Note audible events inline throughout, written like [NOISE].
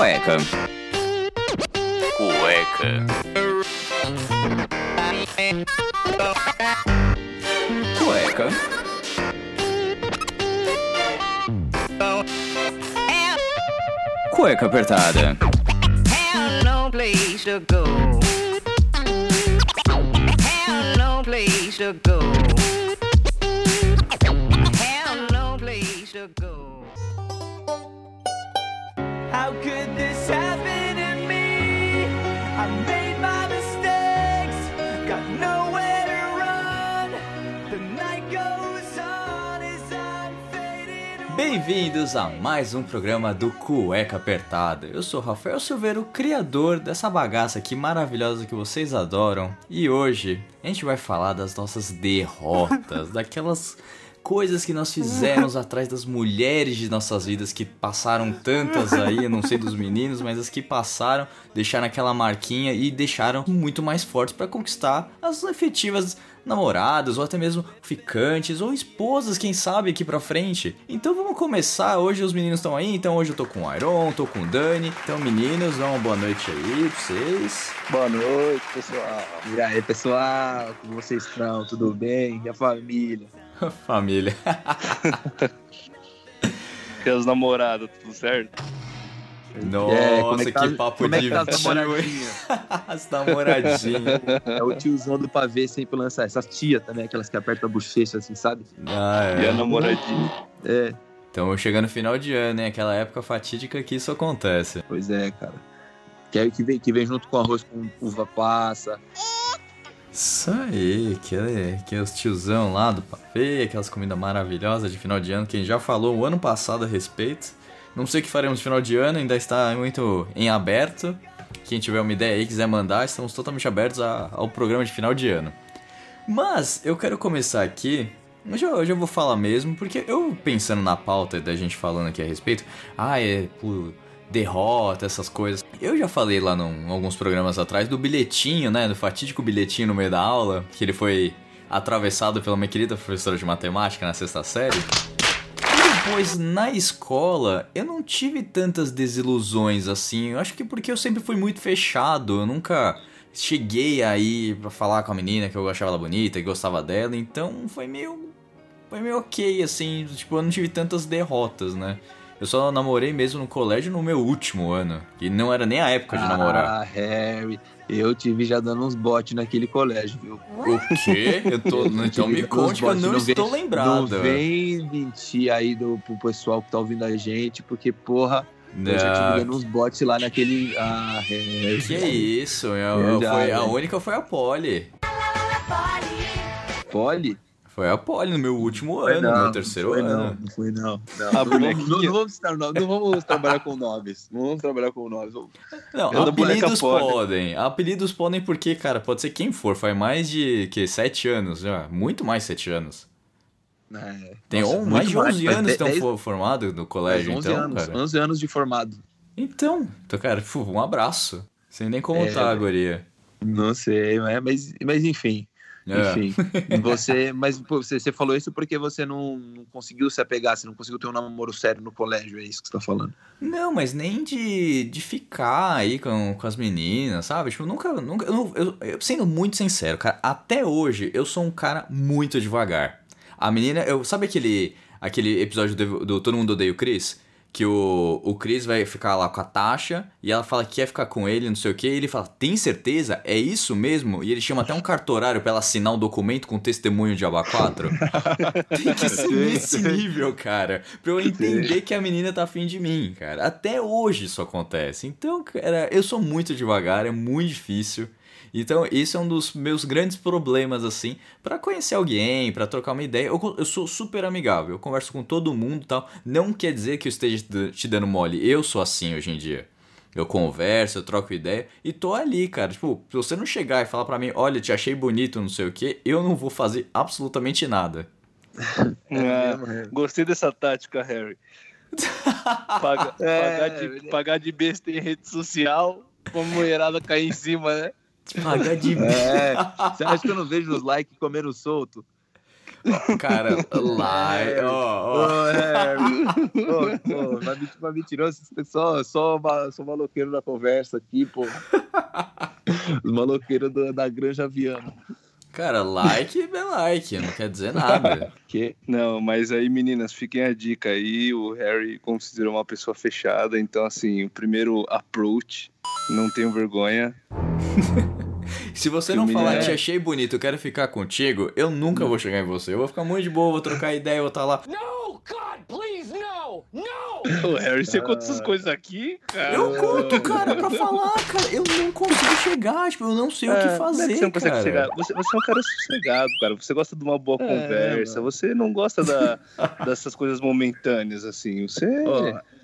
Cueca. Cueca. Cueca. Cueca apertada. Have no place to go. Bem-vindos a mais um programa do Cueca Apertada. Eu sou Rafael Silveira, o criador dessa bagaça aqui maravilhosa que vocês adoram. E hoje a gente vai falar das nossas derrotas, [LAUGHS] daquelas coisas que nós fizemos [LAUGHS] atrás das mulheres de nossas vidas que passaram tantas aí, eu não sei dos meninos, mas as que passaram, deixaram aquela marquinha e deixaram muito mais fortes para conquistar as efetivas namoradas ou até mesmo ficantes ou esposas, quem sabe aqui pra frente. Então vamos começar. Hoje os meninos estão aí, então hoje eu tô com o Iron, tô com o Dani. Então meninos, dá uma boa noite aí pra vocês. Boa noite, pessoal. E aí, pessoal? Como vocês estão? Tudo bem? E a família? [LAUGHS] Família. [LAUGHS] E as namoradas, tudo certo? Nossa, É, como é que que, tá- papo como é de que tá as tio, hein? namoradinhas? [LAUGHS] As namoradinhas. É o tiozão do pavê sempre lançar. Essas tias também, aquelas que apertam a bochecha assim, sabe? Ah, E a é. namoradinha. É, Então chegando no final de ano, hein? Aquela época fatídica que isso acontece. pois é, cara. Que, é, que, vem, que vem junto com arroz com uva passa. Isso aí, que é, que é os tiozão lá do pavê, aquelas comidas maravilhosas de final de ano que a gente já falou o ano passado a respeito. Não sei o que faremos no final de ano, ainda está muito em aberto. Quem tiver uma ideia aí, quiser mandar, estamos totalmente abertos a- ao programa de final de ano. Mas eu quero começar aqui. Eu já, eu vou falar mesmo, porque eu pensando na pauta da gente falando aqui a respeito, ah, é por derrota, essas coisas. Eu já falei lá num, alguns programas atrás do bilhetinho, né? Do fatídico bilhetinho no meio da aula, que ele foi atravessado pela minha querida professora de matemática na sexta série. E depois, na escola, eu não tive tantas desilusões assim. Eu acho que porque eu sempre fui muito fechado. Eu nunca cheguei aí pra falar com a menina que eu achava ela bonita e gostava dela. Então foi meio. Foi meio ok, assim. Tipo, eu não tive tantas derrotas, né? Eu só namorei mesmo no colégio no meu último ano. E não era nem a época de namorar. Ah, Harry. Eu tive já dando uns botes naquele colégio, viu? O quê? Eu tô... [LAUGHS] Então me conte eu não botes, estou vem- lembrado. Não vem mentir aí do, pro pessoal que tá ouvindo a gente, porque, porra, eu já Não, tive dando uns botes lá naquele. Ah, Harry. Que isso, eu, Verdade, foi, a única foi a Polly. Poli? Foi a Polly no meu último Foi ano, não, no meu não terceiro foi ano. Não, não foi não. não. A não, bonequinha. não, não vamos citar nomes, não vamos trabalhar com nomes. Não vamos trabalhar com nomes. Vamos- Não, Eu apelidos podem. Apelidos podem porque, cara, pode ser quem for. Faz mais de, que, sete anos já. Muito mais sete anos. É, Tem nossa, on- mais de 11 faz anos que estão 10 fo- formados no colégio, 11 então, anos, cara. 11 anos de formado. Então, então, cara, um abraço. Sem nem como É, tá, guria. Não sei, mas, mas enfim. É. Enfim, [LAUGHS] você, mas pô, você, você falou isso porque você não, não conseguiu se apegar, você não conseguiu ter um namoro sério no colégio, é isso que você tá falando. Não, mas nem de, de ficar aí com, com as meninas, sabe? Tipo, nunca. nunca eu, eu- eu- sendo muito sincero, cara, até hoje eu sou um cara muito devagar. A menina, eu sabe aquele aquele episódio do, do Todo Mundo Odeia o Chris? Que o, o Chris vai ficar lá com a Tasha e ela fala que quer ficar com ele, não sei o que, e ele fala, tem certeza? É isso mesmo? E ele chama até um cartorário pra ela assinar um documento com testemunho de aba 4. [LAUGHS] tem que ser nesse nível, cara. Pra eu entender que a menina tá afim de mim, cara. Até hoje isso acontece. Então, cara, eu sou muito devagar, é muito difícil. Então, isso é um dos meus grandes problemas, assim, pra conhecer alguém, pra trocar uma ideia. Eu, eu sou super amigável, eu converso com todo mundo e tal. Não quer dizer que eu esteja te dando mole. Eu sou assim hoje em dia. Eu converso, eu troco ideia e tô ali, cara. Tipo, se você não chegar e falar pra mim, olha, te achei bonito, não sei o que, eu não vou fazer absolutamente nada. Ah, mesmo, Harry? gostei dessa tática, Harry. Paga- [LAUGHS] É, pagar, de, pagar de besta em rede social, pra mulherada cair em cima, né? Pagar de É, você acha que eu não vejo os likes comendo solto? Cara, lá, ó, ó. Ô, Harry. Ô, ô, vai mentir pra mentiroso, você só, só, só maloqueiro na conversa aqui, pô. Os maloqueiros da, da Granja Viana. Cara, like é like, não quer dizer nada. Que? Não, mas aí, meninas, fiquem a dica aí. O Harry considerou uma pessoa fechada, então, assim, o primeiro approach, não tenho vergonha. [LAUGHS] Se você não falar, é- te achei bonito, eu quero ficar contigo, eu nunca vou chegar em você. Eu vou ficar muito de boa, vou trocar ideia, vou estar lá. No, God, please, no, no! [LAUGHS] Harry, você conta Ah. essas coisas aqui, cara? Eu conto, cara, pra falar, cara. Eu não consigo chegar, tipo, eu não sei o que Ah, não é fazer, você não consegue cara. chegar. Você, você é um cara sossegado, cara. Você gosta de uma boa É, conversa. Você não gosta da- dessas coisas momentâneas, assim. Você.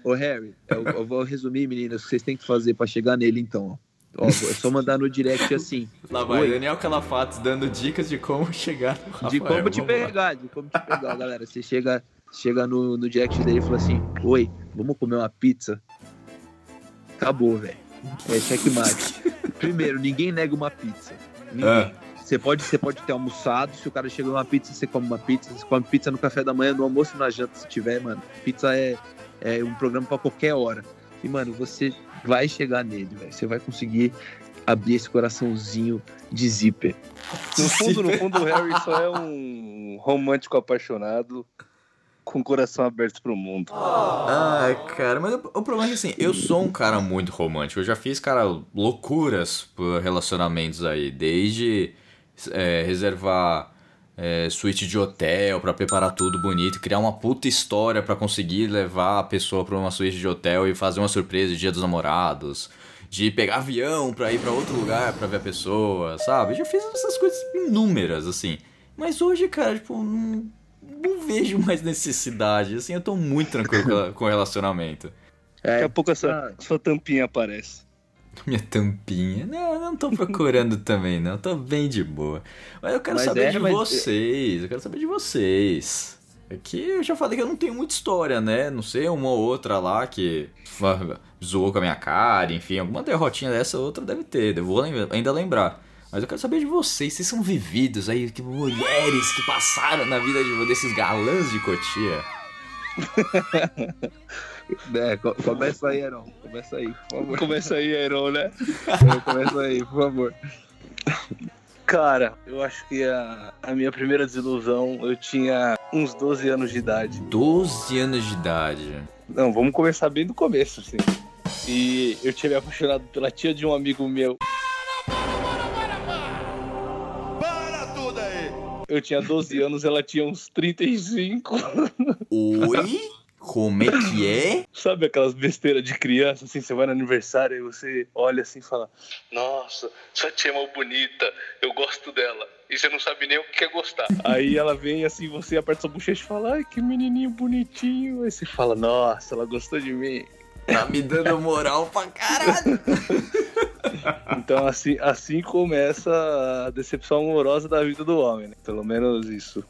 Ô, Harry, eu, eu vou resumir, meninas, o que vocês têm que fazer pra chegar nele, então. Ó. É só mandar no direct assim. Lá vai, Oi. Daniel Calafatos dando dicas de como [LAUGHS] chegar no Rafael. De como te Vamos lá. pegar, de como te pegar, galera. Você chega, chega no, no direct dele e fala assim: Oi, vamos comer uma pizza? Acabou, velho. É checkmate. [LAUGHS] Primeiro, ninguém nega uma pizza. Ninguém. Ah. Você pode, você pode ter almoçado, se o cara chega numa pizza, você come uma pizza, você come pizza no café da manhã, no almoço na janta, se tiver, mano. Pizza é, é um programa pra qualquer hora. E, mano, você vai chegar nele, velho. Você vai conseguir abrir esse coraçãozinho de zíper. No fundo, no fundo, o Harry só é um romântico apaixonado com o coração aberto pro mundo. Ai, cara, mas o, o problema é que assim, eu sou um cara muito romântico. Eu já fiz, cara, loucuras por relacionamentos aí. Desde é, reservar é, suíte de hotel pra preparar tudo bonito, criar uma puta história pra conseguir levar a pessoa pra uma suíte de hotel e fazer uma surpresa de dia dos namorados. De pegar avião pra ir pra outro lugar pra ver a pessoa, sabe? Eu já fiz essas coisas inúmeras, assim. Mas hoje, cara, tipo, não, não vejo mais necessidade. Assim, eu tô muito tranquilo com- relacionamento. Daqui a pouco ah. essa sua tampinha aparece. [LAUGHS] Minha tampinha. Não, eu não tô procurando [LAUGHS] também, não. Tô bem de boa. Mas eu quero Mas saber é, de mas- vocês. Eu quero saber de vocês. É que eu já falei que eu não tenho muita história, né? Não sei, uma ou outra lá que zoou com a minha cara, enfim, alguma derrotinha dessa outra deve ter. Eu vou ainda lembrar. Mas eu quero saber de vocês. Vocês são vividos aí, que mulheres que passaram na vida de, desses galãs de Cotia. [LAUGHS] É, co- começa aí, Aaron. Começa aí, por favor. Começa aí, Aaron, né? Começa aí, por favor. Cara, eu acho que a, a minha primeira desilusão eu tinha uns 12 anos de idade. 12 anos de idade. Não, vamos começar bem do começo, assim. E eu tinha me apaixonado pela tia de um amigo meu. Eu tinha 12 anos, ela tinha uns 35. Oi? Como é que é? [COUGHS] Sabe aquelas besteiras de criança, assim, você vai no aniversário e você olha assim e fala: Nossa, sua tia é mó bonita, eu gosto dela. E você não sabe nem o que é gostar. Aí ela vem assim, você aperta sua bochecha e fala: Ai, que menininho bonitinho. Aí você fala: Nossa, ela gostou de mim. Tá me dando moral pra caralho. [LAUGHS] Então, assim, assim começa a decepção amorosa da vida do homem, né? Pelo menos isso.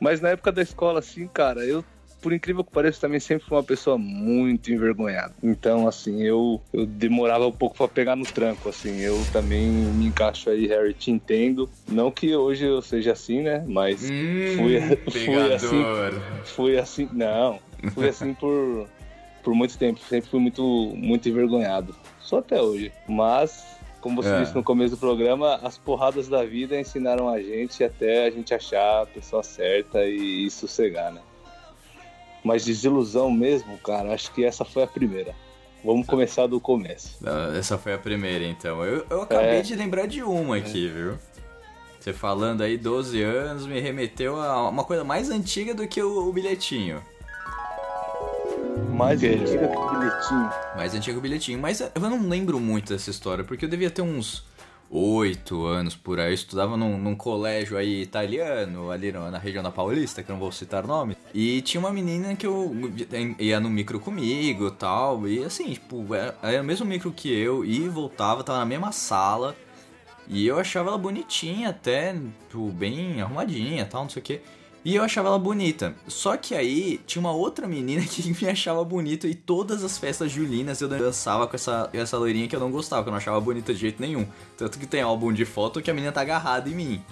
Mas na época da escola, assim, cara, eu, por incrível que pareça, também sempre fui uma pessoa muito envergonhada. Então, assim, eu, eu demorava um pouco pra pegar no tranco, assim. Eu também me encaixo aí, Harry, te entendo. Não que hoje eu seja assim, né? Mas Hum, Fui- fui assim. fui assim, não, fui assim por, por muito tempo, sempre fui muito, muito envergonhado. Só até hoje. Mas, como você É. disse no começo do programa, as porradas da vida ensinaram a gente até a gente achar a pessoa certa e, e sossegar, né? Mas desilusão mesmo, cara, acho que essa foi a primeira. Vamos começar do começo. Não, essa foi a primeira, então. Eu, eu acabei É. de lembrar de uma aqui, viu? Você falando aí 12 anos me remeteu a uma coisa mais antiga do que o, o bilhetinho. Mais antiga que o bilhetinho. Mais antiga que o bilhetinho. Mas eu não lembro muito dessa história, porque eu devia ter uns 8 anos por aí. Eu estudava num, num colégio aí italiano, ali na região da Paulista, que não vou citar o nome. E tinha uma menina que eu ia no micro comigo tal. E assim, tipo, era, era o mesmo micro que eu, e voltava, tava na mesma sala. E eu achava ela bonitinha até, tipo, bem arrumadinha tal, não sei o quê. E eu achava ela bonita. Só que aí tinha uma outra menina [LAUGHS] que me achava bonita e todas as festas julinas eu dançava com essa, essa loirinha que eu não gostava, que eu não achava bonita de jeito nenhum. Tanto que tem álbum de foto que a menina tá agarrada em mim.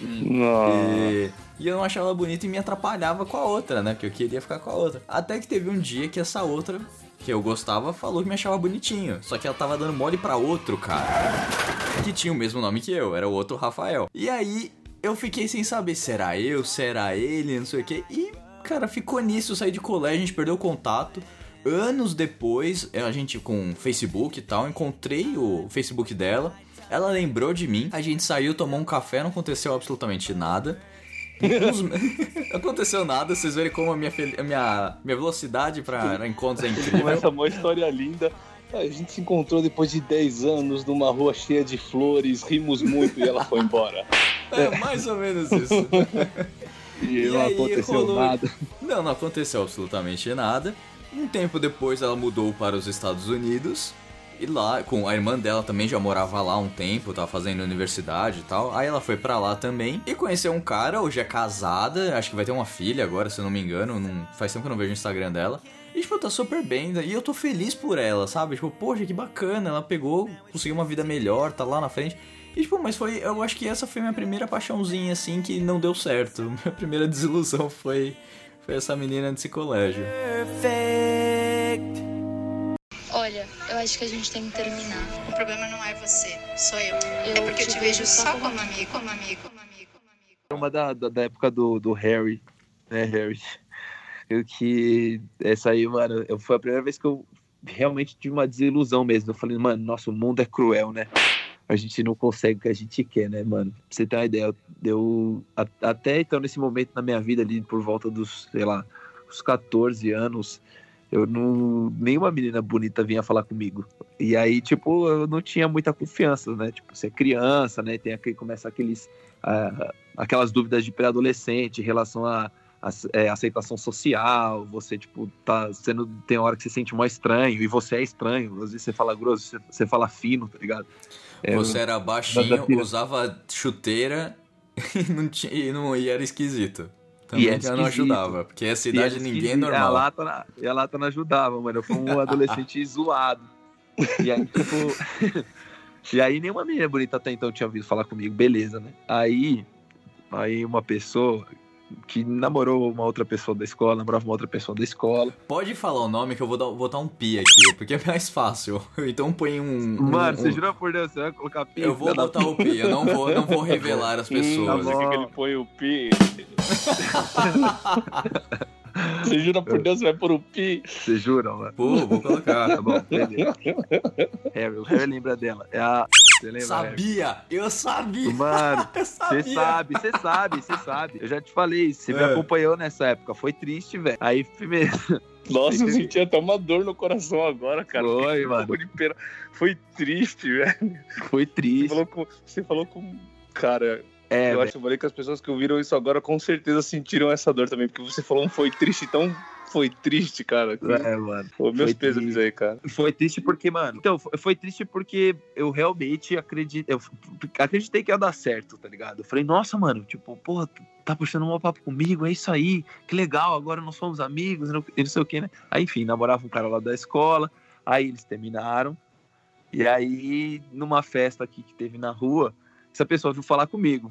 E, e eu não achava ela bonita e me atrapalhava com a outra, né? Que eu queria ficar com a outra. Até que teve um dia que essa outra, que eu gostava, falou que me achava bonitinho. Só que ela tava dando mole pra outro cara. Que tinha o mesmo nome que eu, era o outro Rafael. E aí eu fiquei sem saber, será eu, será ele, não sei o que. E, cara, ficou nisso, eu saí de colégio, a gente perdeu o contato. Anos depois, a gente com Facebook e tal, encontrei o Facebook dela. Ela lembrou de mim, a gente saiu, tomou um café, não aconteceu absolutamente nada. [LAUGHS] Aconteceu nada, vocês verem como a minha, a minha, minha velocidade pra encontros é incrível. Começa uma história linda. A gente se encontrou depois de 10 anos numa rua cheia de flores, rimos muito e ela foi embora. É mais ou menos isso. [LAUGHS] E, E não aí, aconteceu rolou- nada. Não, não aconteceu absolutamente nada. Um tempo depois ela mudou para os Estados Unidos. E lá, com a irmã dela também já morava lá um tempo, tava fazendo universidade e tal. Aí ela foi pra lá também e conheceu um cara, hoje é casada, acho que vai ter uma filha agora, se eu não me engano. Não, faz tempo que eu não vejo o Instagram dela. E, tipo, tá super bem. E eu tô feliz por ela, sabe? Tipo, poxa, que bacana. Ela pegou, conseguiu uma vida melhor, tá lá na frente. E, tipo, mas foi. Eu acho que essa foi minha primeira paixãozinha, assim, que não deu certo. [LAUGHS] Minha primeira desilusão foi. Foi essa menina desse colégio. Olha, eu acho que a gente tem que terminar. O problema não é você, sou eu. Eu é porque eu te te vejo vejo só só como como amigo, como amigo, como amigo, como amigo. uma da, da, da época do, do Harry, né, Harry? Eu que. Essa aí, mano, eu, foi a primeira vez que eu realmente tive uma desilusão mesmo. Eu falei, mano, nosso mundo é cruel, né? A gente não consegue o que a gente quer, né, mano? Pra você ter uma ideia, eu, até então, nesse momento na minha vida ali, por volta dos, sei lá, os 14 anos, eu não. Nenhuma menina bonita vinha falar comigo. E aí, tipo, eu não tinha muita confiança, né? Tipo, você é criança, né? Tem aquele, começa aqueles. ah, aquelas dúvidas de pré-adolescente em relação a, aceitação social, você, tipo, tá sendo. Tem hora que você se sente mais estranho, e você é estranho. Às vezes você fala grosso, você, fala fino, tá ligado? É, Você era baixinho, Nada pira. usava chuteira [LAUGHS] e, não tinha, e, não, e era esquisito. Também era já não esquisito. ajudava, porque essa E idade ninguém é normal. A lata, na- e a lata não ajudava, mano. Eu fui um adolescente [LAUGHS] zoado. E aí, tipo. [LAUGHS] e aí nenhuma menina bonita até então tinha ouvido falar comigo, beleza, né? Aí, aí uma pessoa que namorou uma outra pessoa da escola, namorava uma outra pessoa da escola. Pode falar o nome que eu vou dar, botar um pi aqui, porque é mais fácil. [LAUGHS] Então põe um. um- Mano, um- você jura por Deus, você vai colocar pi? Eu vou botar o pi, eu não vou, não vou [LAUGHS] revelar as Hum, pessoas. tá bom. Você quer que ele põe o pi? [LAUGHS] Você jura por Deus, vai pôr o pi? Você jura, mano? Pô, vou colocar. Tá bom, beleza. Harry, o Harry lembra dela. É a. Você lembra? Sabia! Eu sabia! Mano, [LAUGHS] Você sabe, você sabe, você sabe. Eu já te falei, você me É. acompanhou nessa época. Foi triste, velho. Aí, primeiro. [LAUGHS] Nossa, eu senti até uma dor no coração agora, cara. Foi, mano. Foi triste, velho. Foi Você triste. falou com. Você falou com. Cara, É, eu acho que eu falei que as pessoas que ouviram isso agora com certeza sentiram essa dor também, porque você falou um foi triste, tão foi triste, cara. É, mano. Pô, meus pêsames triste. aí, cara. Foi triste porque, mano. Então, foi- triste porque eu realmente acredito. Eu acreditei que ia dar certo, tá ligado? Eu falei, nossa, mano, tipo, porra, tá puxando um papo comigo, é isso aí, que legal, agora nós somos amigos, não, não sei o que, né? Aí, enfim, namorava um cara lá da escola, aí eles terminaram. E aí, numa festa aqui que teve na rua, essa pessoa veio falar comigo,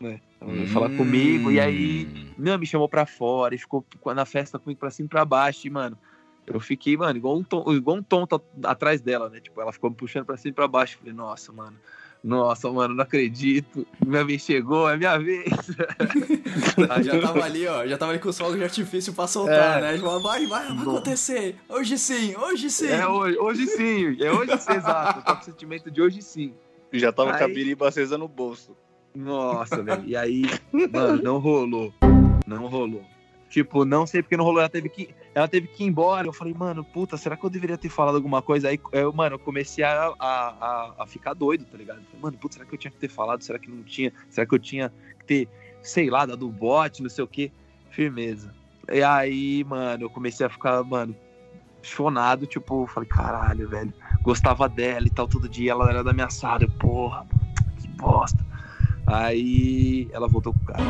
né? Ela veio falar comigo, e aí Hum. não, me chamou pra fora e ficou na festa comigo pra cima e pra baixo. E, mano, eu fiquei, mano, igual um, ton, igual um tonto atrás dela, né? Tipo, ela ficou me puxando pra cima e pra baixo. Eu falei, nossa, mano. Nossa, mano, não acredito. Minha vez chegou, é minha vez. [LAUGHS] Ah, já tava ali, ó. Já tava ali com os fogos de artifício pra soltar, É. né? Vai, vai, vai Nossa. acontecer. Hoje sim, hoje sim. É hoje, hoje sim, é hoje sim, exato. Eu tô com o sentimento de hoje sim. Já tava com a Aí- biriba acesa no bolso. Nossa, velho. E aí, mano, não rolou. Não rolou. Tipo, não sei porque não rolou. Ela teve que, ela teve que ir embora. Eu falei, mano, puta, será que eu deveria ter falado alguma coisa? Aí, eu, mano, eu comecei a, a, a, ficar doido, tá ligado? Falei, mano, puta, será que eu tinha que ter falado? Será que não tinha? Será que eu tinha que ter, sei lá, dado bote, não sei o quê? Firmeza. E aí, mano, eu comecei a ficar, mano, chonado, tipo, falei, caralho, velho. Gostava dela e tal, todo dia ela era da minha sala. Eu, porra, que bosta. Aí ela voltou com o cara.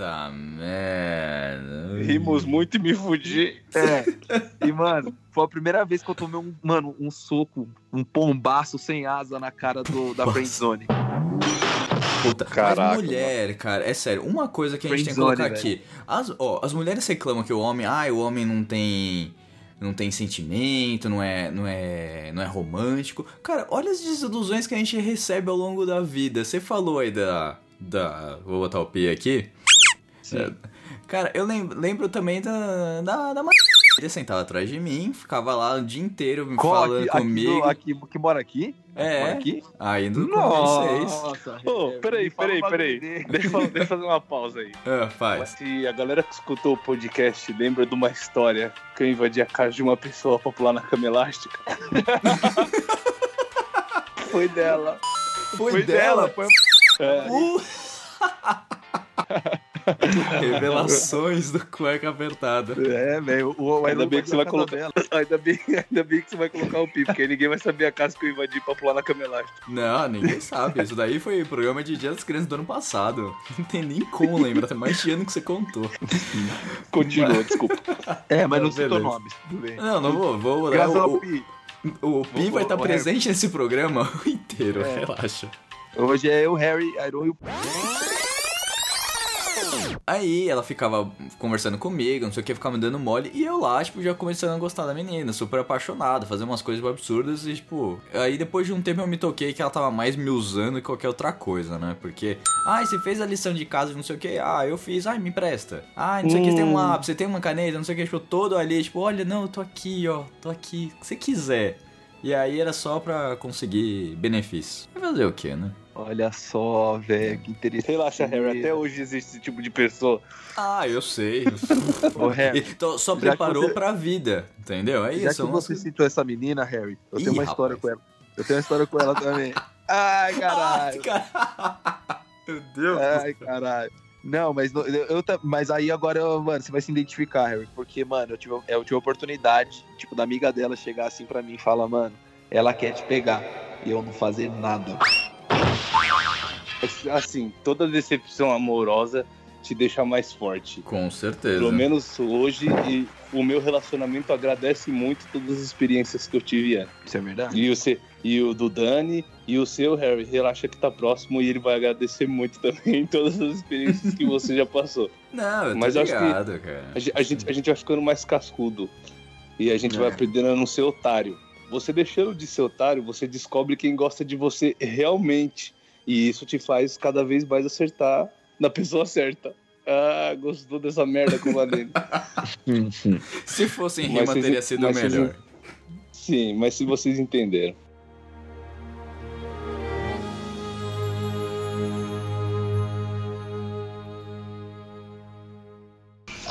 Puta merda. Rimos muito e me fudi. É. E, mano, foi a primeira vez que eu tomei um, mano, um soco, um pombaço sem asa na cara do, da friendzone. Puta, Caraca, mas mulher, cara, é sério, uma coisa que a gente tem que colocar aqui. As, ó, as mulheres reclamam que o homem, ai, o homem não tem não tem sentimento, não é, não é, não é romântico. Cara, olha as desilusões que a gente recebe ao longo da vida. Você falou aí da da, vou botar o P aqui. É, cara, eu lembro, lembro também da da, da ele sentava atrás de mim, ficava lá o dia inteiro me Qual falando aqui, aqui, comigo. do- aqui, que mora aqui? É. Mora aqui? Ainda não sei. Nossa, Ô, é, peraí, peraí, peraí. Deixa eu, deixa eu fazer uma pausa aí. [LAUGHS] Ah, faz. Se a galera que escutou o podcast lembra de uma história que eu invadi a casa de uma pessoa pra pular na cama elástica. [LAUGHS] Foi dela. Foi, dela. foi- [LAUGHS] É, Uh! [LAUGHS] Revelações do cueca apertada. É, velho. O, o Ainda bem que você vai colocar. Ainda bem, ainda bem que você vai colocar o pi, porque aí ninguém vai saber a casa que eu invadi pra pular na cama elástica. Não, ninguém sabe. Isso daí foi programa de Dia das Crianças do ano passado. Não tem nem como lembrar. Tem mais de ano que você contou. Continua, desculpa. É, mas não Não, citou nomes. Bem. Não, não vou. vou Graças o, ao o, Pi. o Pi Vou- vai estar vou- presente nesse programa [LAUGHS] inteiro. É. Relaxa. Hoje é eu, Harry, Iron e o Aí ela ficava conversando comigo, não sei o que, ficava me dando mole. E eu lá, tipo, já começando a gostar da menina, super apaixonado, fazendo umas coisas absurdas e, tipo. Aí depois de um tempo eu me toquei que ela tava mais me usando que qualquer outra coisa, né? Porque, ai, você fez a lição de casa, não sei o que, ah, eu fiz, ai, me empresta. Ai, não sei o que, você tem um lápis, você tem uma caneta, não sei o que, tipo, todo ali, tipo, olha, não, eu tô aqui, ó, tô aqui, o que você quiser. E aí era só pra conseguir benefício. Vai fazer o que, né? Olha só, velho, que interessante. Relaxa, Harry, até hoje existe esse tipo de pessoa. Ah, eu sei. Ô, Harry, [LAUGHS] Então, só Já preparou você- pra vida, entendeu? É já isso. que é você citou essa menina, Harry, eu Ih, tenho uma história rapaz. com ela. Eu tenho uma história com ela também. [LAUGHS] Ai, caralho. [LAUGHS] Meu Deus. Ai, caralho. Não, mas, eu, eu mas aí agora, mano, você vai se identificar, Harry. Porque, mano, eu tive, eu tive a oportunidade, tipo, da amiga dela chegar assim pra mim e falar, mano, ela quer te pegar. E eu não fazer nada. Assim, toda decepção amorosa te deixa mais forte. Com certeza. Pelo menos hoje, e o meu relacionamento agradece muito todas as experiências que eu tive antes. Isso é verdade? E o, ce- e o do Dani e o seu, Harry, relaxa que tá próximo e ele vai agradecer muito [LAUGHS] também todas as experiências que você já passou. Não, eu tô Mas eu acho que- ligado, cara. A, a gente, a gente vai ficando mais cascudo e a gente É. vai aprendendo a não ser otário. Você deixando de ser otário, você descobre quem gosta de você realmente. E isso te faz cada vez mais acertar na pessoa certa. Ah, gostou dessa merda com o Valene. [LAUGHS] Se fosse em rima, teria sido mas vocês- melhor. Sim, mas se vocês entenderam.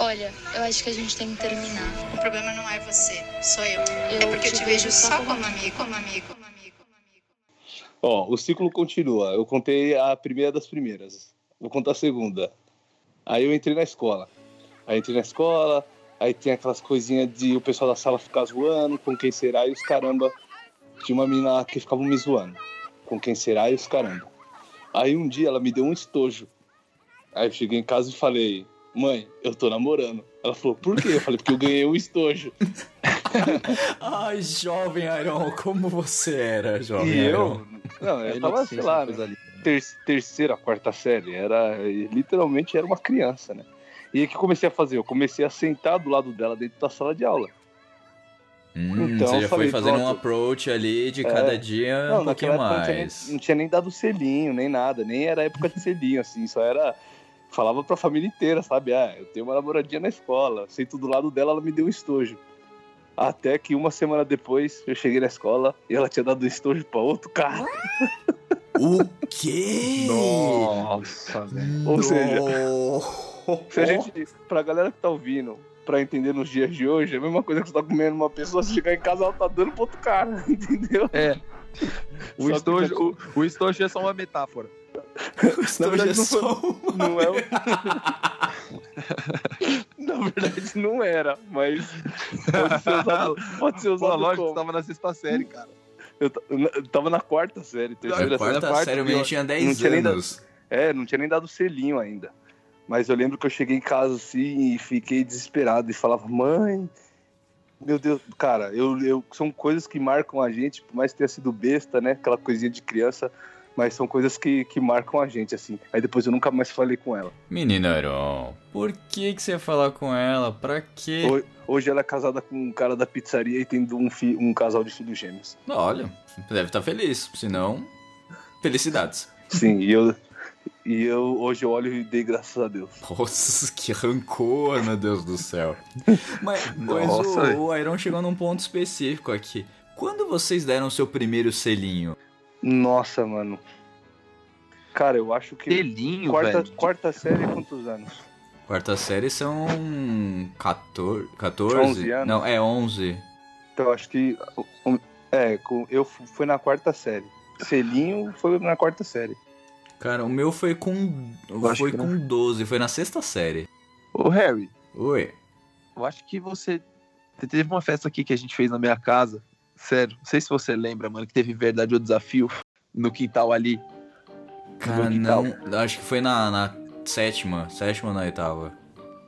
Olha, eu acho que a gente tem que terminar. O problema não é você, sou eu. Eu é porque eu te vejo só como amigo, como amigo, como amigo, como amigo. Ó, o ciclo continua. Eu contei a primeira das primeiras. Vou contar a segunda. Aí eu entrei na escola. Aí entrei na escola, aí tem aquelas coisinhas de o pessoal da sala ficar zoando, com quem será e os caramba. Tinha uma menina lá que ficava me zoando. Com quem será e os caramba. Aí um dia ela me deu um estojo. Aí eu cheguei em casa e falei, mãe, eu tô namorando. Ela falou, por quê? Eu falei, porque eu ganhei um estojo. [LAUGHS] Ai, jovem Iron, como você era, jovem E Iron? eu, não, eu É tava, sei lá, coisa ali. ter- terceira, quarta série. Era literalmente era uma criança, né? E aí o que eu comecei a fazer? Eu comecei a sentar do lado dela dentro da sala de aula. Hum, Então, você já eu foi falei, fazendo um pronto. approach ali de É. cada dia um pouquinho época não tinha, nem, mais. não tinha nem dado selinho, nem nada. Nem era época de selinho, assim. Só era... Falava pra família inteira, sabe? Ah, eu tenho uma namoradinha na escola. Sento do lado dela, ela me deu um estojo. Até que uma semana depois, eu cheguei na escola e ela tinha dado um estojo pra outro cara. [LAUGHS] O quê? Nossa, velho. Ou seja, Se a gente, pra galera que tá ouvindo, pra entender nos dias de hoje, é a mesma coisa que você tá comendo uma pessoa, você chegar em casa, ela tá dando pro outro cara, [LAUGHS] entendeu? É. O estojo, o, o estojo é só uma metáfora. [LAUGHS] Na verdade, não foi- uma- [LAUGHS] Não é o... [LAUGHS] Na verdade, não era, mas pode ser usado, pode ser Pô, usado lógico, como. você tava na sexta série, cara. Eu, eu tava na quarta série, terceira Na série. quarta quarta, série, menino tinha 10 Não tinha anos. É, não tinha nem dado selinho ainda. Mas eu lembro que eu cheguei em casa assim e fiquei desesperado e falava, mãe, meu Deus, cara, eu, eu, são coisas que marcam a gente, por mais que tenha sido besta, né? Aquela coisinha de criança, mas são coisas que, que marcam a gente, assim. Aí depois eu nunca mais falei com ela. Menino Aron, por que, que você ia falar com ela? Pra quê? Ho- Hoje ela é casada com um cara da pizzaria e tem um, fi- um casal de filhos gêmeos. Olha, deve estar feliz. Se não, felicidades. Sim, e eu, e eu hoje eu olho e dei graças a Deus. Nossa, que rancor, meu Deus do céu. Mas, mas o, o Iron chegou num ponto específico aqui. Quando vocês deram o seu primeiro selinho? Nossa, mano. Cara, eu acho que. Selinho, quarta, velho. quarta série, quantos anos? Quarta série são 14, 14? 11 anos. Não, é 11. Então, eu acho que. É, eu fu- foi na quarta série. Selinho foi na quarta série. Cara, o meu foi com acho foi que com 12, foi na sexta série. Ô, Harry, Oi. eu acho que você. Teve uma festa aqui que a gente fez na minha casa. Sério, não sei se você lembra, mano, que teve verdade ou desafio no quintal ali. Cara, quintal. não, acho que foi na, na sétima, sétima ou na oitava.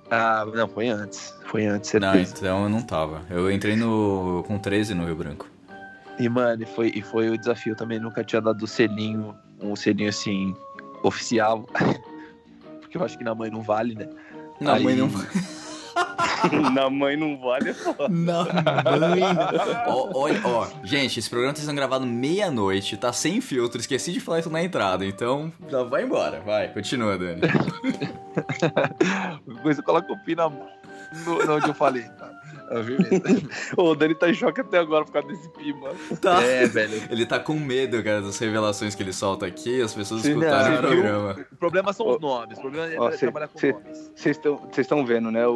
Ah, não, foi antes. Foi antes, Não, certeza. então eu não tava. Eu entrei no com 13 no Rio Branco. E, mano, e foi, e foi o desafio também. Nunca tinha dado selinho, um selinho assim, oficial. [LAUGHS] Porque eu acho que na mãe não vale, né? Não, Aí- mãe não. [LAUGHS] na mãe não vale foda. Não, mãe. ó, olha, ó, gente, esse programa tá sendo gravado meia-noite, tá sem filtro, esqueci de falar isso na entrada, então já vai embora, vai, continua, Dani. [LAUGHS] Coisa coloca o pi na no onde eu falei. Tá? [LAUGHS] O Dani tá em choque até agora por causa desse pi, mano. Tá. é, velho. Ele tá com medo, cara, das revelações que ele solta aqui, as pessoas Sim, escutarem não, o programa. O problema são Ó, os nomes. O problema é ó, cê- trabalhar com cê- nomes. Vocês estão vendo, né? O-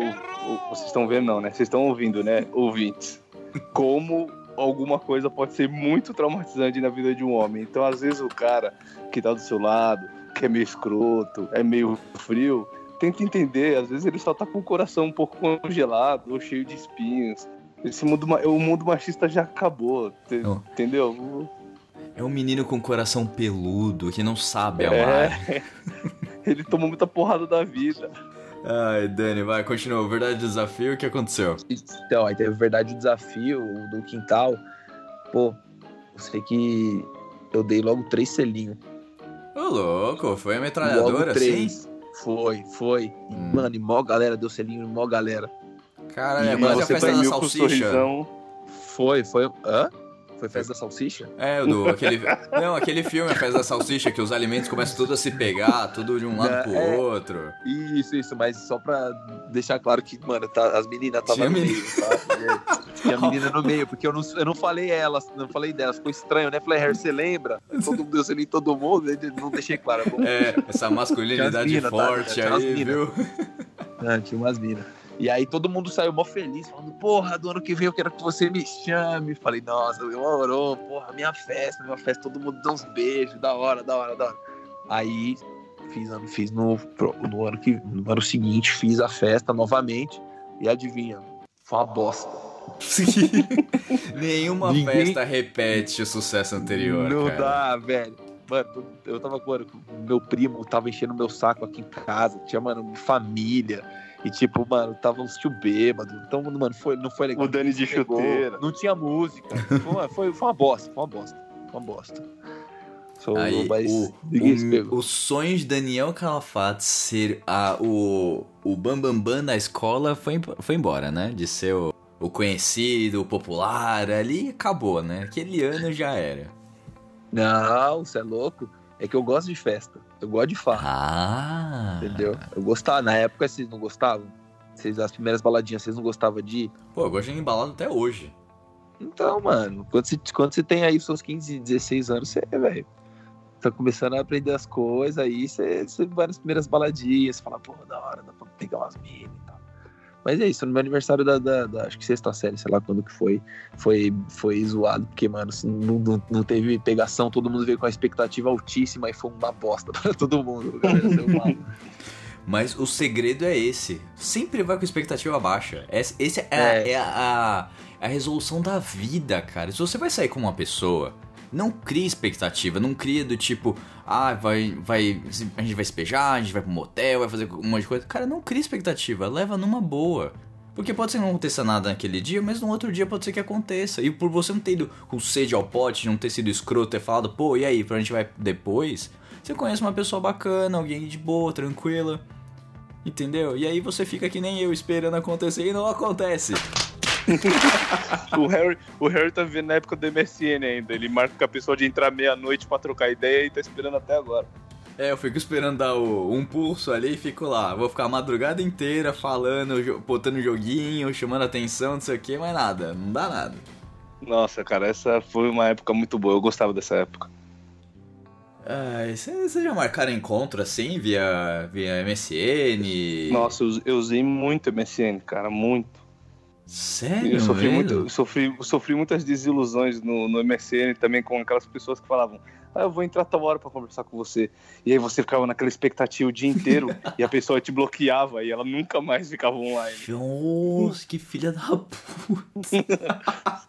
vocês estão vendo, não, né? Vocês estão ouvindo, né? Ouvintes. Como alguma coisa pode ser muito traumatizante na vida de um homem. Então, às vezes, o cara que tá do seu lado, que é meio escroto, é meio frio, tenta entender. Às vezes, ele só tá com o coração um pouco congelado ou cheio de espinhos. Esse mundo, ma- o mundo machista já acabou, te- Não. entendeu? É um menino com coração peludo que não sabe amar. É. [LAUGHS] Ele tomou muita porrada da vida. Ai, Dani, vai, continua. Verdade ou desafio, o que aconteceu? Então, aí teve verdade o desafio o do quintal. Pô, eu sei que eu dei logo três selinhos. Ô, louco, foi a Logo metralhadora, assim? Foi, foi. Hum. Mano, e mó galera deu selinho, mó galera. Caralho, é E quase a você festa da premiu com salsicha. sorrisão. Foi, foi. Hã? Foi festa da salsicha? É, o do aquele. Não, aquele filme, a festa da salsicha, que os alimentos começam tudo a se pegar, tudo de um lado É, pro é. outro. Isso, isso, mas só pra deixar claro que, mano, tá, as meninas estavam no menina. meio, tá? Tinha [LAUGHS] menina no meio, porque eu não, eu não falei elas, não falei delas, ficou estranho, né? Falei, Harry, você lembra? Todo mundo selinho em todo mundo, eu não deixei claro. é bom? É, essa masculinidade mina, tá? forte as aí, viu? Ah, tinha umas minas. E aí todo mundo saiu mó feliz, falando, porra, do ano que vem eu quero que você me chame. Falei, nossa, demorou, porra, minha festa, minha festa, todo mundo dá uns beijos, da hora, da hora, da hora. Aí fiz, ano- fiz no, no, ano que, no ano seguinte, fiz a festa novamente. E adivinha, foi uma bosta. [LAUGHS] Nenhuma Ninguém- festa repete o sucesso anterior. Não cara. dá, velho. Mano, eu tava com mano, meu primo tava enchendo meu saco aqui em casa. Tinha, mano, família. E tipo, mano, tava uns tio bêbado. Então, mano, foi, não foi legal. O Dani de Pegou, chuteira. Não tinha música. Foi, foi, foi uma bosta, foi uma bosta. Foi uma bosta. Sou, Aí, mas o, o, o sonho de Daniel Calafate ser a, o, o bambambam bam, bam da escola foi, foi embora, né? De ser o, o conhecido, o popular, ali acabou, né? Aquele ano já era. Não, você é louco. É que eu gosto de festa. Eu gosto de farra, Ah! entendeu? Eu gostava. Na época, vocês não gostavam? Vocês, as primeiras baladinhas, vocês não gostavam de ir? Pô, eu gosto de embalado até hoje. Então, mano, quando você, quando você tem aí seus 15, 16 anos, você, velho, tá começando a aprender as coisas, aí você, você vai nas primeiras baladinhas, fala, pô, da hora, dá pra pegar umas minas. Mas é isso, no meu aniversário da, da, da- acho que sexta série, sei lá quando que foi, foi, foi zoado, porque, mano, assim, não, não, não teve pegação, todo mundo veio com a expectativa altíssima e foi uma bosta [LAUGHS] pra todo mundo. Mal. [LAUGHS] Mas o segredo é esse. Sempre vai com expectativa baixa. Esse é, É. é a, a, a resolução da vida, cara. Se você vai sair com uma pessoa, não cria expectativa, não cria do tipo, ah, vai, vai, a gente vai espejar, a gente vai pro motel, vai fazer um monte de coisa. Cara, não cria expectativa, leva numa boa. Porque pode ser que não aconteça nada naquele dia, mas no outro dia pode ser que aconteça. E por você não ter ido com sede ao pote, não ter sido escroto, ter falado, pô, e aí, pra gente vai depois, você conhece uma pessoa bacana, alguém de boa, tranquila. Entendeu? E aí você fica que nem eu, esperando acontecer e não acontece. [LAUGHS] O Harry, o Harry tá vivendo na época do MSN ainda. Ele marca com a pessoa de entrar meia-noite pra trocar ideia e tá esperando até agora. É, eu fico esperando dar o, um pulso ali e fico lá. Vou ficar a madrugada inteira falando, botando joguinho, chamando atenção, não sei o que, mas nada, não dá nada. Nossa, cara, essa foi uma época muito boa. Eu gostava dessa época. Vocês já marcaram encontro assim, via, via MSN? Nossa, eu, eu usei muito MSN, cara, muito. Sério? Eu sofri, muito, eu sofri, sofri muitas desilusões no, no MSN também com aquelas pessoas que falavam ah, eu vou entrar tal hora pra conversar com você. E aí você ficava naquela expectativa o dia inteiro [LAUGHS] e a pessoa te bloqueava e ela nunca mais ficava online. Nossa, que filha da puta. [LAUGHS]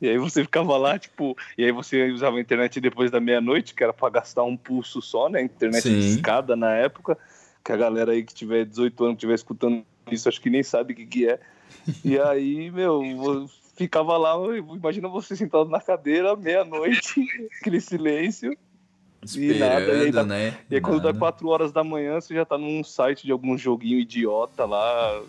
E aí você ficava lá, tipo, e aí você usava a internet depois da meia-noite, que era pra gastar um pulso só, né? Internet Sim. de escada na época, que a galera aí que tiver 18 anos, que estiver escutando isso, acho que nem sabe o que, que é. E aí, meu, eu ficava lá, imagina você sentado na cadeira, meia-noite, [LAUGHS] aquele silêncio. E nada, e aí Esperando, dá- né? E aí quando dá Nada. 4 horas da manhã, você já tá num site de algum joguinho idiota lá.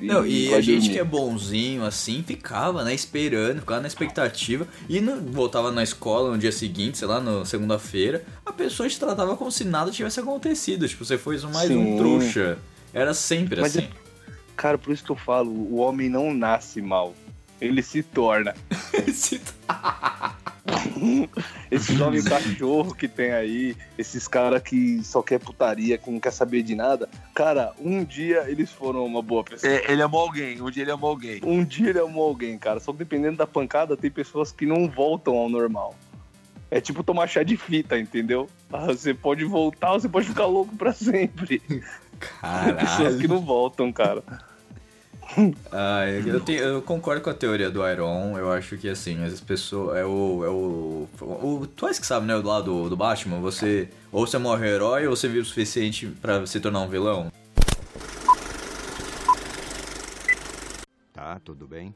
Não, e a gente dormir. que é bonzinho assim, ficava, né, esperando, ficava na expectativa. E no- voltava na escola no dia seguinte, sei lá, na segunda-feira, a pessoa te tratava como se nada tivesse acontecido. Tipo, você foi mais um Sim. trouxa. Era sempre Mas assim. Cara, por isso que eu falo, o homem não nasce mal. Ele se torna. [LAUGHS] Se- [LAUGHS] Esse jovem cachorro que tem aí, esses caras que só quer putaria, que não quer saber de nada. Cara, um dia eles foram uma boa pessoa. É, ele amou alguém, um dia ele amou alguém. Um dia ele amou alguém, cara. Só que dependendo da pancada, tem pessoas que não voltam ao normal. É tipo tomar chá de fita, entendeu? Ah, você pode voltar, ou você pode ficar louco pra sempre. [LAUGHS] Tem pessoas Caralho. que não voltam, cara. Ah, eu, tenho- eu concordo com a teoria do Iron. Eu acho que assim, as pessoas. É o. É o, o tu és que sabe, né? Lado do, do Batman, você. Ou você morre herói ou você vive o suficiente pra se tornar um vilão. Tá, tudo bem.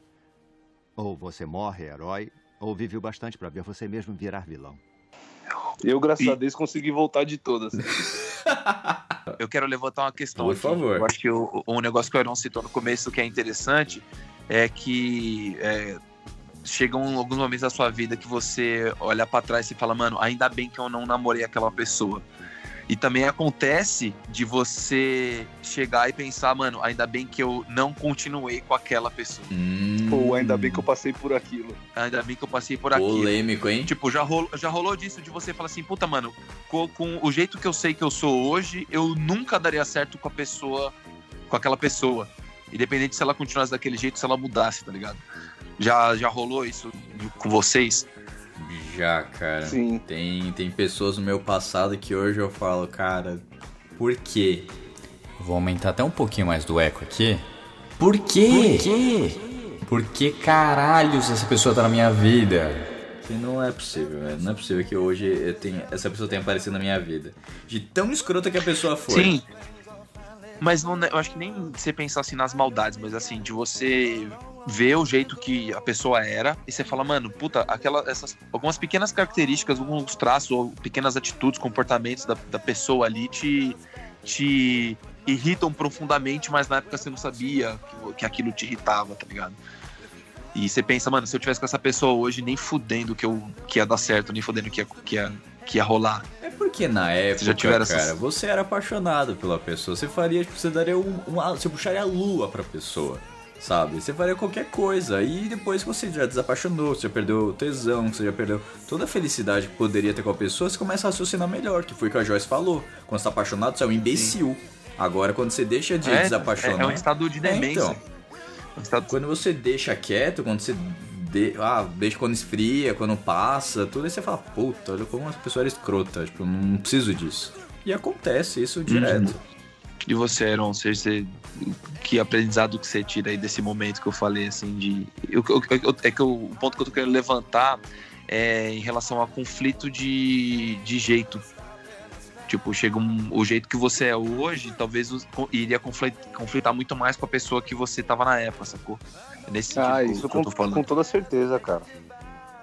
Ou você morre herói, ou vive o bastante pra ver você mesmo virar vilão. Eu, graças E- a Deus, consegui voltar de todas. [LAUGHS] Eu quero levantar uma questão Por aqui. favor. Eu acho que o, um negócio que o Aron citou no começo que é interessante é que é, chegam alguns momentos da sua vida que você olha pra trás e fala, mano, ainda bem que eu não namorei aquela pessoa. E também acontece de você chegar e pensar, mano, ainda bem que eu não continuei com aquela pessoa. Hum, Ou ainda bem que eu passei por aquilo. Ainda bem que eu passei por aquilo. Polêmico, hein? Tipo, já rolou, já rolou disso de você falar assim, puta, mano, com, com o jeito que eu sei que eu sou hoje, eu nunca daria certo com a pessoa, com aquela pessoa. Independente se ela continuasse daquele jeito, se ela mudasse, tá ligado? Já, já rolou isso com vocês? Já, cara. Sim. Tem, tem pessoas no meu passado que hoje eu falo, cara, por quê? Vou aumentar até um pouquinho mais do eco aqui. Por quê? Por quê? Por que caralhos essa pessoa tá na minha vida? Que não é possível, velho. Não é possível que hoje eu tenha, essa pessoa tenha aparecido na minha vida. De tão escrota que a pessoa foi. Sim. Mas não, eu acho que nem você pensar assim nas maldades, mas assim, de você ver o jeito que a pessoa era e você fala, mano, puta, aquela, essas, algumas pequenas características, alguns traços, ou pequenas atitudes, comportamentos da, da pessoa ali te, te irritam profundamente, mas na época você não sabia que, que aquilo te irritava, tá ligado? E você pensa, mano, se eu tivesse com essa pessoa hoje, nem fudendo que, eu, que ia dar certo, nem fudendo que ia, que ia, que ia rolar. É porque na época, já cara, essas- você era apaixonado pela pessoa. Você faria, tipo, você daria um, um- Você puxaria a lua pra pessoa, sabe? Você faria qualquer coisa. E depois que você já desapaixonou, você já perdeu o tesão, você já perdeu toda a felicidade que poderia ter com a pessoa, você começa a raciocinar melhor, que foi o que a Joyce falou. Quando você tá apaixonado, você é um imbecil. Agora, quando você deixa de É, desapaixonar. é, é um estado de É, demência. então. É um estado- Quando você deixa quieto, quando você. de- Ah, deixa quando esfria, quando passa, tudo aí você fala, puta, olha como essa pessoa era escrota, tipo, eu não preciso disso. E acontece isso direto. E você, Aaron, você, você- que aprendizado que você tira aí desse momento que eu falei, assim, de... eu- eu- é que eu- o ponto que eu tô querendo levantar é em relação a conflito de, de jeito. Tipo, chega um, o jeito que você é hoje, talvez iria conflit- conflitar muito mais com a pessoa que você tava na época, sacou? É nesse Ah, eu- isso com, tô falando. com toda certeza, cara.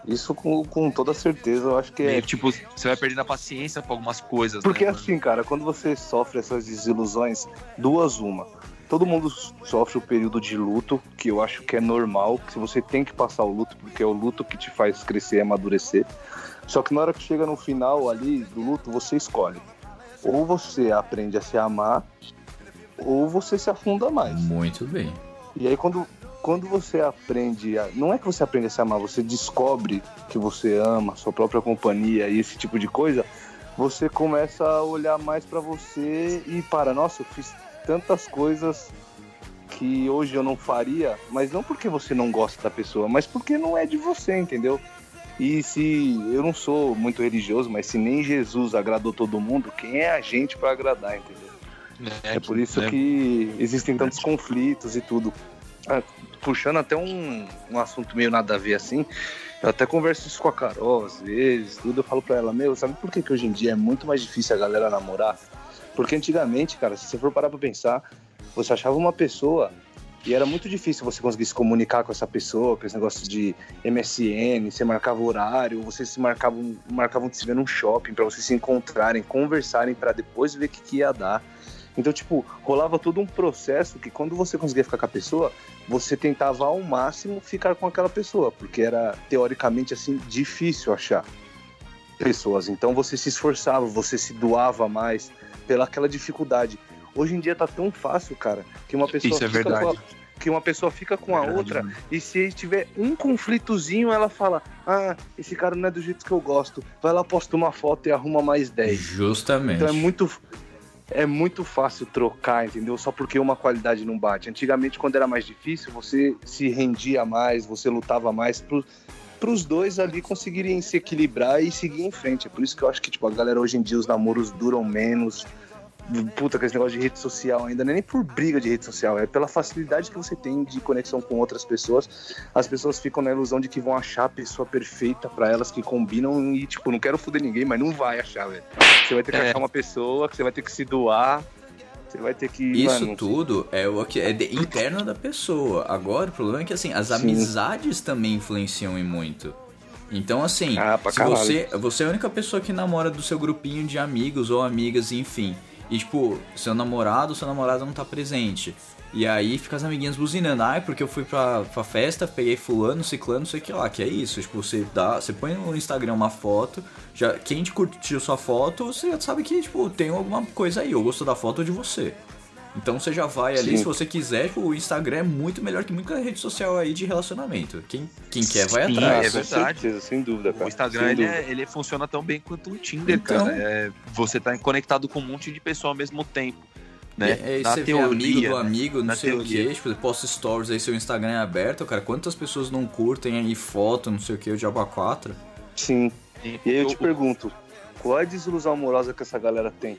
Isso com, com toda certeza, eu acho que é. Meio, tipo, você vai perdendo a paciência pra algumas coisas. Porque né, assim, cara, quando você sofre essas desilusões, duas uma. Todo mundo sofre o período de luto, que eu acho que é normal, que você tem que passar o luto, porque é o luto que te faz crescer e amadurecer. Só que na hora que chega no final ali do luto, você escolhe. Ou você aprende a se amar, ou você se afunda mais. Muito bem. E aí quando, quando você aprende a. Não é que você aprende a se amar, você descobre que você ama, sua própria companhia e esse tipo de coisa, você começa a olhar mais pra você e para, nossa, eu fiz tantas coisas que hoje eu não faria, mas não porque você não gosta da pessoa, mas porque não é de você, entendeu? E se eu não sou muito religioso, mas se nem Jesus agradou todo mundo, quem é a gente pra agradar, entendeu? É, por isso né? que existem tantos conflitos e tudo. Ah, puxando até um, um assunto meio nada a ver assim, eu até converso isso com a Carol às vezes, tudo. Eu falo pra ela, meu, sabe por que, que hoje em dia é muito mais difícil a galera namorar? Porque antigamente, cara, se você for parar pra pensar, você achava uma pessoa e era muito difícil você conseguir se comunicar com essa pessoa, com esse negócio de MSN, você marcava horário, vocês se marcavam, marcavam de se ver num shopping pra vocês se encontrarem, conversarem pra depois ver o que, que ia dar. Então, tipo, rolava todo um processo que quando você conseguia ficar com a pessoa, você tentava ao máximo ficar com aquela pessoa, porque era teoricamente assim difícil achar pessoas. Então você se esforçava, você se doava mais pela aquela dificuldade. Hoje em dia tá tão fácil, cara, que uma pessoa Isso é fica verdade. com a, que uma pessoa fica com a Verdade, outra e se tiver um conflitozinho, ela fala: "Ah, esse cara não é do jeito que eu gosto". Vai lá, posta uma foto e arruma mais 10. Justamente. Então é muito é muito fácil trocar, entendeu? Só porque uma qualidade não bate. Antigamente, quando era mais difícil, você se rendia mais, você lutava mais para os dois ali conseguirem se equilibrar e seguir em frente. É por isso que eu acho que tipo, a galera hoje em dia, os namoros duram menos. Puta, com esse negócio de rede social ainda, não é nem por briga de rede social, é pela facilidade que você tem de conexão com outras pessoas. As pessoas ficam na ilusão de que vão achar a pessoa perfeita pra elas que combinam e, tipo, não quero foder ninguém, mas não vai achar, velho. Você vai ter que É. achar uma pessoa que você vai ter que se doar, você vai ter que. Isso mano, tudo é o que é de- interno da pessoa. Agora, o problema é que assim, as Sim. amizades também influenciam em muito. Então, assim, Ah, se caralho. você, você é a única pessoa que namora do seu grupinho de amigos ou amigas, enfim. E, tipo, seu namorado ou sua namorada não tá presente. E aí fica as amiguinhas buzinando. Ai, porque eu fui pra, pra festa, peguei fulano, ciclano, sei que lá. Que é isso. Tipo, você dá. Você põe no Instagram uma foto. Já, quem te curtiu sua foto, você já sabe que, tipo, tem alguma coisa aí. Eu gosto da foto de você. Então você já vai ali, Sim. se você quiser, tipo, o Instagram é muito melhor que muita rede social aí de relacionamento. Quem, quem quer vai Sim, atrás. é verdade. certeza, sem dúvida, cara. O Instagram ele, é- ele funciona tão bem quanto o Tinder, Então. cara. É, você tá conectado com um monte de pessoa ao mesmo tempo. Né? É, é, Na você teoria, vê amigo do né? amigo, não Na sei o teoria. que, tipo, você posta stories aí, seu Instagram é aberto, cara, quantas pessoas não curtem aí foto, não sei o que, o Diabo 4? Sim. E aí eu te pergunto, qual é a desilusão amorosa que essa galera tem?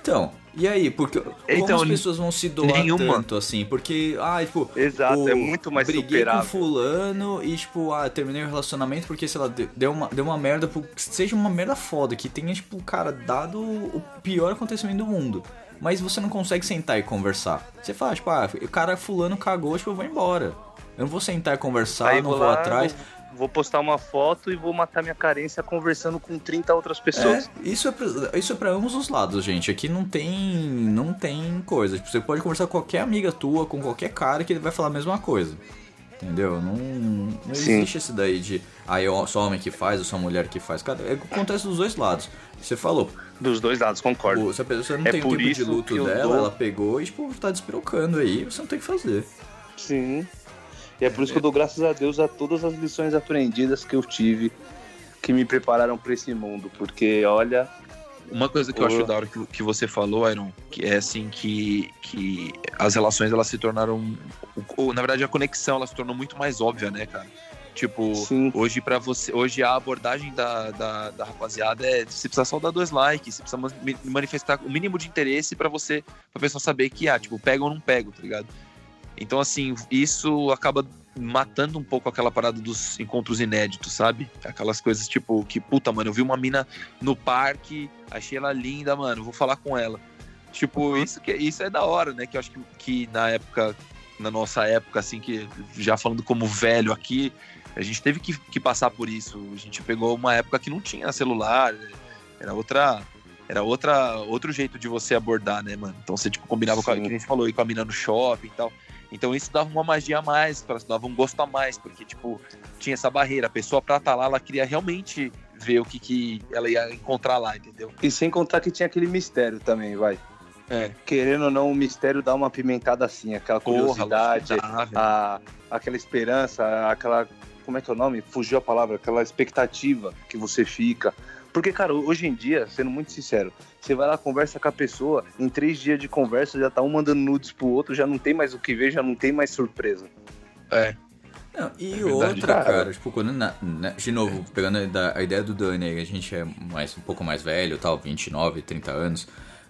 Então, e aí, porque como Então, as pessoas vão se doar nenhuma. tanto assim? Porque, ah, tipo, Exato, o- é muito mais briguei superável. com fulano e, tipo, ah, terminei o relacionamento porque, sei lá, de- deu uma, deu uma merda, pro- que seja uma merda foda, que tenha, tipo, cara, dado o pior acontecimento do mundo. Mas você não consegue sentar e conversar. Você fala, tipo, ah, o cara fulano cagou, tipo, eu vou embora. Eu não vou sentar e conversar, Aí não vou vou, lá, atrás. Vou, vou postar uma foto e vou matar minha carência conversando com 30 outras pessoas. É, isso é, pra, isso é pra ambos os lados, gente. Aqui não tem não tem coisa. Tipo, você pode conversar com qualquer amiga tua, com qualquer cara, que ele vai falar a mesma coisa. Entendeu? Não, não Sim. existe esse daí de ah, eu só homem que faz ou só mulher que faz. Cara, é, acontece dos dois lados. Você falou, Dos dois lados, concordo. pô, se a pessoa não É tem o tempo de luto dela, dou- ela pegou e tipo, tá despirocando aí, você não tem o que fazer. Sim. E é por isso que eu dou graças a Deus a todas as lições aprendidas que eu tive que me prepararam pra esse mundo. Porque, olha, Uma coisa que eu Boa. acho da hora que, que você falou, Iron, que é assim que, que as relações elas se tornaram. Ou, na verdade, a conexão ela se tornou muito mais óbvia, né, cara? Tipo, Sim. hoje para você. Hoje a abordagem da, da, da rapaziada é você precisa só dar dois likes, você precisa ma- manifestar o mínimo de interesse pra você, pra pessoa saber que, ah, tipo, pega ou não pega, tá ligado? Então, assim, isso acaba matando um pouco aquela parada dos encontros inéditos, sabe? Aquelas coisas tipo, que puta, mano, eu vi uma mina no parque, achei ela linda, mano, vou falar com ela. Tipo, isso, que, isso é da hora, né? Que eu acho que, que na época, na nossa época, assim, que já falando como velho aqui, a gente teve que, que passar por isso. A gente pegou uma época que não tinha celular, era outra. Era outra, outro jeito de você abordar, né, mano? Então você, tipo, combinava com a, Sim. que a gente falou, ir com a mina no shopping e tal. Então isso dava uma magia a mais, dava um gosto a mais, porque, tipo, tinha essa barreira. A pessoa pra estar lá, ela queria realmente ver o que, que ela ia encontrar lá, entendeu? E sem contar que tinha aquele mistério também, vai. É. Querendo ou não, o mistério dá uma pimentada assim, aquela Porra, curiosidade, a, aquela esperança, aquela. Como é que é o nome? Fugiu a palavra, aquela expectativa que você fica. Porque, cara, hoje em dia, sendo muito sincero, você vai lá, conversa com a pessoa, em três dias de conversa já tá um mandando nudes pro outro, já não tem mais o que ver, já não tem mais surpresa. É. Não, e É verdade, outra, cara. cara, tipo, quando. na- na- de novo, pegando a, da- a ideia do Dani aí, a gente é mais, um pouco mais velho, tal, 29, 30 anos.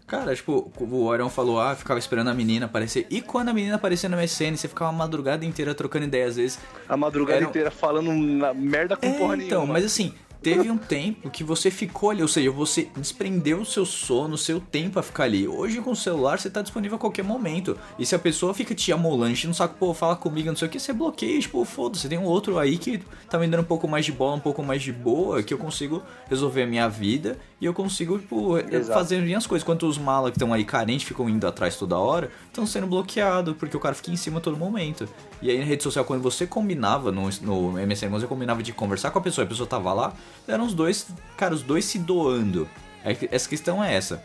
Cara, tipo, o Orion falou, ah, ficava esperando a menina aparecer. E quando a menina aparecia no MSN, você ficava a madrugada inteira trocando ideia, às vezes. A madrugada Era inteira falando na merda com É, porra então, nenhuma. mas assim, teve um tempo que você ficou ali, ou seja, você desprendeu o seu sono, o seu tempo a ficar ali. Hoje com o celular você tá disponível a qualquer momento. E se a pessoa fica te amolando, enchendo o saco, pô, fala comigo, não sei o que, você bloqueia, tipo, foda-se, tem um outro aí que tá me dando um pouco mais de bola, um pouco mais de boa, que eu consigo resolver a minha vida e eu consigo, tipo, Exato. fazer minhas coisas. Enquanto os malas que estão aí carentes ficam indo atrás toda hora, estão sendo bloqueados, porque o cara fica em cima a todo momento. E aí na rede social, quando você combinava no, no MSN, você combinava de conversar com a pessoa, a pessoa tava lá, eram os dois, cara, os dois se doando. É Essa questão é essa.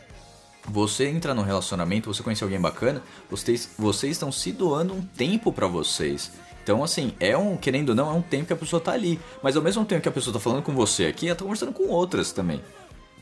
Você entra num relacionamento, você conhece alguém bacana, vocês, vocês estão se doando um tempo pra vocês. Então, assim, é um, querendo ou não, é um tempo que a pessoa tá ali. Mas ao mesmo tempo que a pessoa tá falando com você aqui, ela tá conversando com outras também.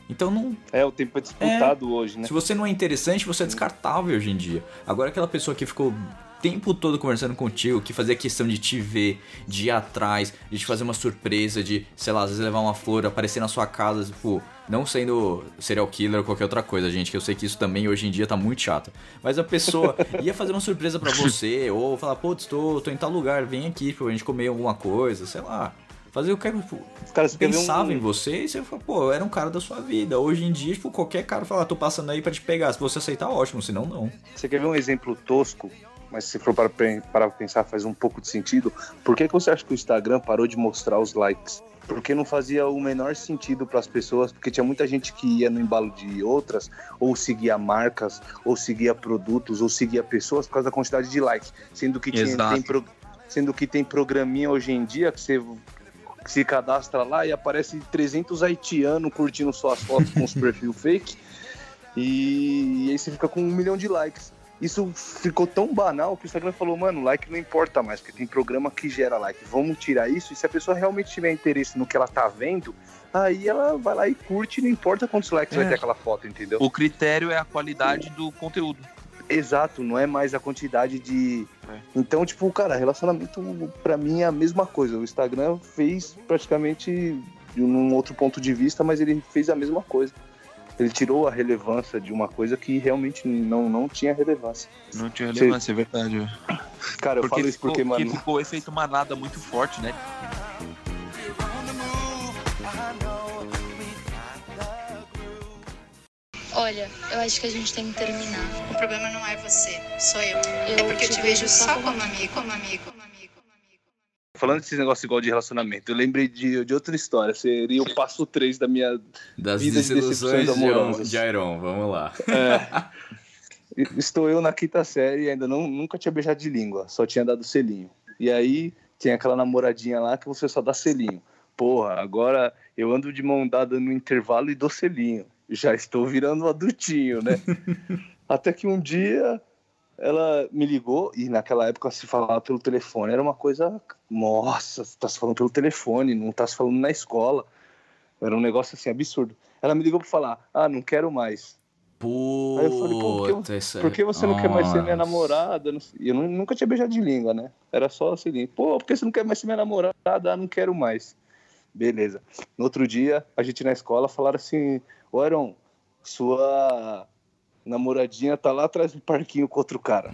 Então não, É, o tempo é disputado hoje, né? se você não é interessante, você é descartável hoje em dia. Agora aquela pessoa que ficou o tempo todo conversando contigo, que fazia questão de te ver, de ir atrás, de te fazer uma surpresa, de, sei lá, às vezes levar uma flor, aparecer na sua casa, tipo, não sendo serial killer ou qualquer outra coisa, gente, que eu sei que isso também hoje em dia tá muito chato. Mas a pessoa [LAUGHS] ia fazer uma surpresa pra você, ou falar, putz, tô, tô em tal lugar, vem aqui pra gente comer alguma coisa, sei lá. Fazer o que tipo, Cara, você quer ver um- pensava em você e você fala, pô, eu era um cara da sua vida. Hoje em dia, tipo, qualquer cara fala, tô passando aí pra te pegar. Se você aceitar, ótimo, senão não. Você quer ver um exemplo tosco, mas se for para pra pensar faz um pouco de sentido? Por que, que você acha que o Instagram parou de mostrar os likes? Porque não fazia o menor sentido para as pessoas, porque tinha muita gente que ia no embalo de outras, ou seguia marcas, ou seguia produtos, ou seguia pessoas por causa da quantidade de likes. Sendo que, tinha, Exato. tem, pro- sendo que tem programinha hoje em dia que você se cadastra lá e aparece 300 haitianos curtindo suas fotos com os [LAUGHS] perfil fake. E, aí você fica com um milhão de likes. Isso ficou tão banal que o Instagram falou, mano, like não importa mais, porque tem programa que gera like. Vamos tirar isso e se a pessoa realmente tiver interesse no que ela tá vendo, aí ela vai lá e curte, não importa quantos likes É. vai ter aquela foto, entendeu? O critério é a qualidade do conteúdo. Exato, não é mais a quantidade de. É. Então, tipo, cara, relacionamento pra mim é a mesma coisa. O Instagram fez praticamente de um outro ponto de vista, mas ele fez a mesma coisa. Ele tirou a relevância de uma coisa que realmente não, não tinha relevância. Não tinha relevância, é verdade. Cara, eu falo isso ficou, porque, mano. que ficou o efeito manada muito forte, né? Olha, eu acho que a gente tem que terminar. O problema não é você, sou eu. Eu é porque eu te te vejo vejo só como como amigo, como amigo, como amigo, como amigo. Falando desses negócios igual de relacionamento, eu lembrei de, de outra história. Seria o passo 3 da minha. Das Vida de desilusões decepções de, amorosas. de Iron, vamos lá. Estou eu na quinta série e ainda não, nunca tinha beijado de língua, só tinha dado selinho. E aí tinha aquela namoradinha lá que você só dá selinho. Porra, agora eu ando de mão dada no intervalo e dou selinho. Já estou virando um adultinho, né? [LAUGHS] Até que um dia ela me ligou e naquela época se falava pelo telefone. Era uma coisa. Nossa, você tá se falando pelo telefone, não tá se falando na escola. Era um negócio assim absurdo. Ela me ligou pra falar: Ah, não quero mais. Aí eu falei, pô, por que- Puta, é- Por que você não quer mais ser minha Nossa. namorada? E Eu nu- nunca tinha beijado de língua, né? Era só assim, pô, por que você não quer mais ser minha namorada? Ah, não quero mais. Beleza. No outro dia, a gente na escola falaram assim, ô Aaron, sua namoradinha tá lá atrás do parquinho com outro cara.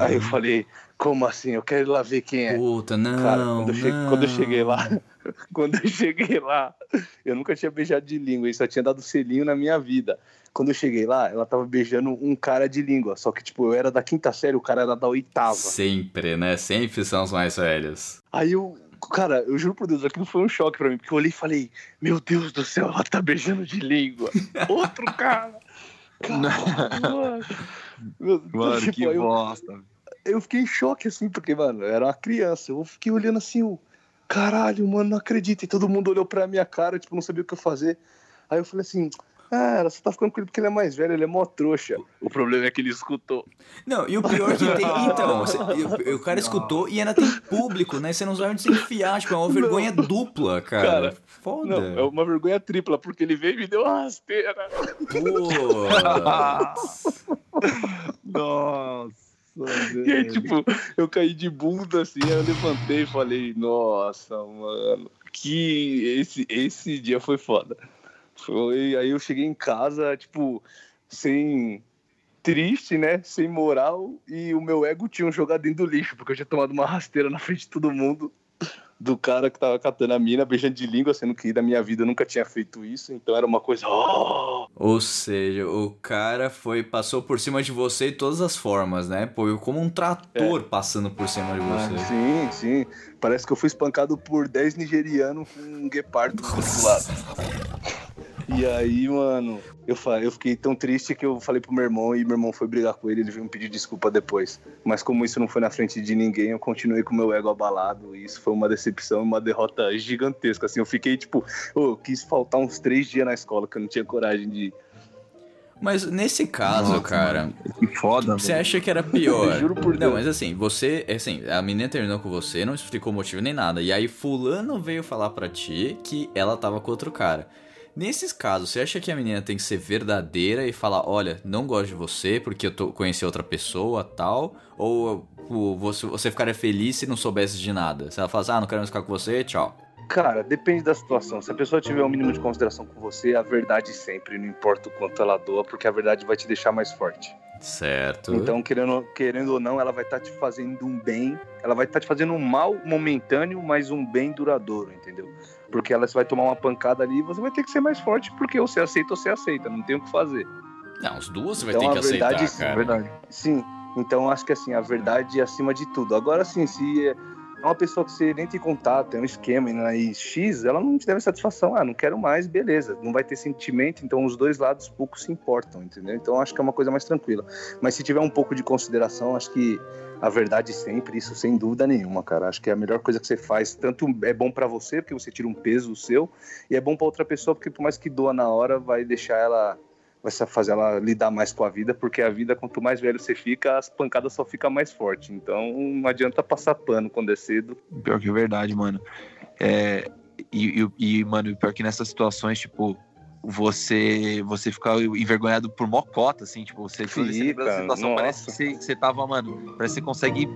Aí eu falei, como assim? Eu quero ir lá ver quem é. Puta, não, Cara, quando eu, cheguei, não. quando eu cheguei lá, [LAUGHS] quando eu cheguei lá, eu nunca tinha beijado de língua, e só tinha dado selinho na minha vida. Quando eu cheguei lá, ela tava beijando um cara de língua, só que tipo, eu era da quinta série, o cara era da oitava. Sempre, né? Sempre são os mais velhos. Aí eu, cara, eu juro por Deus, aquilo foi um choque pra mim, porque eu olhei e falei, meu Deus do céu, ela tá beijando de língua. [LAUGHS] Outro cara. Caralho, mano. Meu- [LAUGHS] Mano, tipo, que eu- bosta. eu fiquei em choque, assim, porque, mano, eu era uma criança. Eu fiquei olhando assim, o caralho, mano, não acredito. E todo mundo olhou pra minha cara, tipo, não sabia o que eu fazer. Aí eu falei assim, ah, ela só tá ficando com ele porque ele é mais velho, ele é mó trouxa. O problema é que ele escutou. Não, e o pior que tem. [LAUGHS] Então, você- o, o cara escutou e ainda tem público, né? Você não sabe onde se enfiar. Tipo, é uma vergonha dupla, cara. Cara, Foda. Não, é uma vergonha tripla, porque ele veio e me deu uma rasteira. Putz. [LAUGHS] Nossa. E aí, tipo, eu caí de bunda assim, aí eu levantei e falei, nossa, mano, que esse, esse dia foi foda. Foi, aí eu cheguei em casa, tipo, sem triste, né? Sem moral, e o meu ego tinha jogado dentro do lixo, porque eu tinha tomado uma rasteira na frente de todo mundo. Do cara que tava catando a mina, beijando de língua, sendo que na minha vida eu nunca tinha feito isso, então era uma coisa. Oh! Ou seja, o cara foi passou por cima de você de todas as formas, né? Pô, como um trator passando por cima de você. Sim, sim. Parece que eu fui espancado por 10 nigerianos com um guepardo do outro lado. E aí, mano, eu, fa- eu fiquei tão triste que eu falei pro meu irmão e meu irmão foi brigar com ele, ele veio me pedir desculpa depois. Mas como isso não foi na frente de ninguém, eu continuei com o meu ego abalado e isso foi uma decepção e uma derrota gigantesca. Assim, eu fiquei tipo, eu quis faltar uns três dias na escola, que eu não tinha coragem de ir. Mas nesse caso, cara, Que foda, você velho. acha que era pior? [LAUGHS] Juro por Não, Deus. mas assim, você, assim, a menina terminou com você, não explicou o motivo nem nada. E aí fulano veio falar pra ti que ela tava com outro cara. Nesses casos, você acha que a menina tem que ser verdadeira e falar, olha, não gosto de você porque eu tô, conheci outra pessoa, tal? Ou você, você ficaria feliz se não soubesse de nada? Se ela falasse, ah, não quero mais ficar com você, tchau. Cara, depende da situação. Se a pessoa tiver um mínimo de consideração com você, a verdade sempre, não importa o quanto ela doa, porque a verdade vai te deixar mais forte. Certo. Então, querendo, querendo ou não, ela vai estar te fazendo um bem, ela vai estar te fazendo um mal momentâneo, mas um bem duradouro, entendeu? Porque ela vai tomar uma pancada ali e você vai ter que ser mais forte, porque ou você aceita ou você aceita, não tem o que fazer. Não, as duas você vai Então, ter a que aceitar, verdade, sim, cara. verdade. Sim, então acho que assim, a verdade é acima de tudo. Agora sim, se é uma pessoa que você nem tem contato, é um esquema né, e X, ela não te deve satisfação. Ah, não quero mais, beleza. Não vai ter sentimento, então os dois lados pouco se importam, entendeu? Então acho que é uma coisa mais tranquila. Mas se tiver um pouco de consideração, acho que a verdade sempre, isso sem dúvida nenhuma, cara. Acho que é a melhor coisa que você faz. Tanto é bom pra você, porque você tira um peso seu, e é bom pra outra pessoa, porque por mais que doa na hora, vai deixar ela vai fazer ela lidar mais com a vida, porque a vida, quanto mais velho você fica, as pancadas só ficam mais fortes. Então não adianta passar pano quando é cedo. Pior que é verdade, mano. É, e, e, e, mano, pior que nessas situações, tipo, você você fica envergonhado por mocota, assim, tipo, você, Fica, situação, parece que nossa. você, você tava, mano, parece que você consegue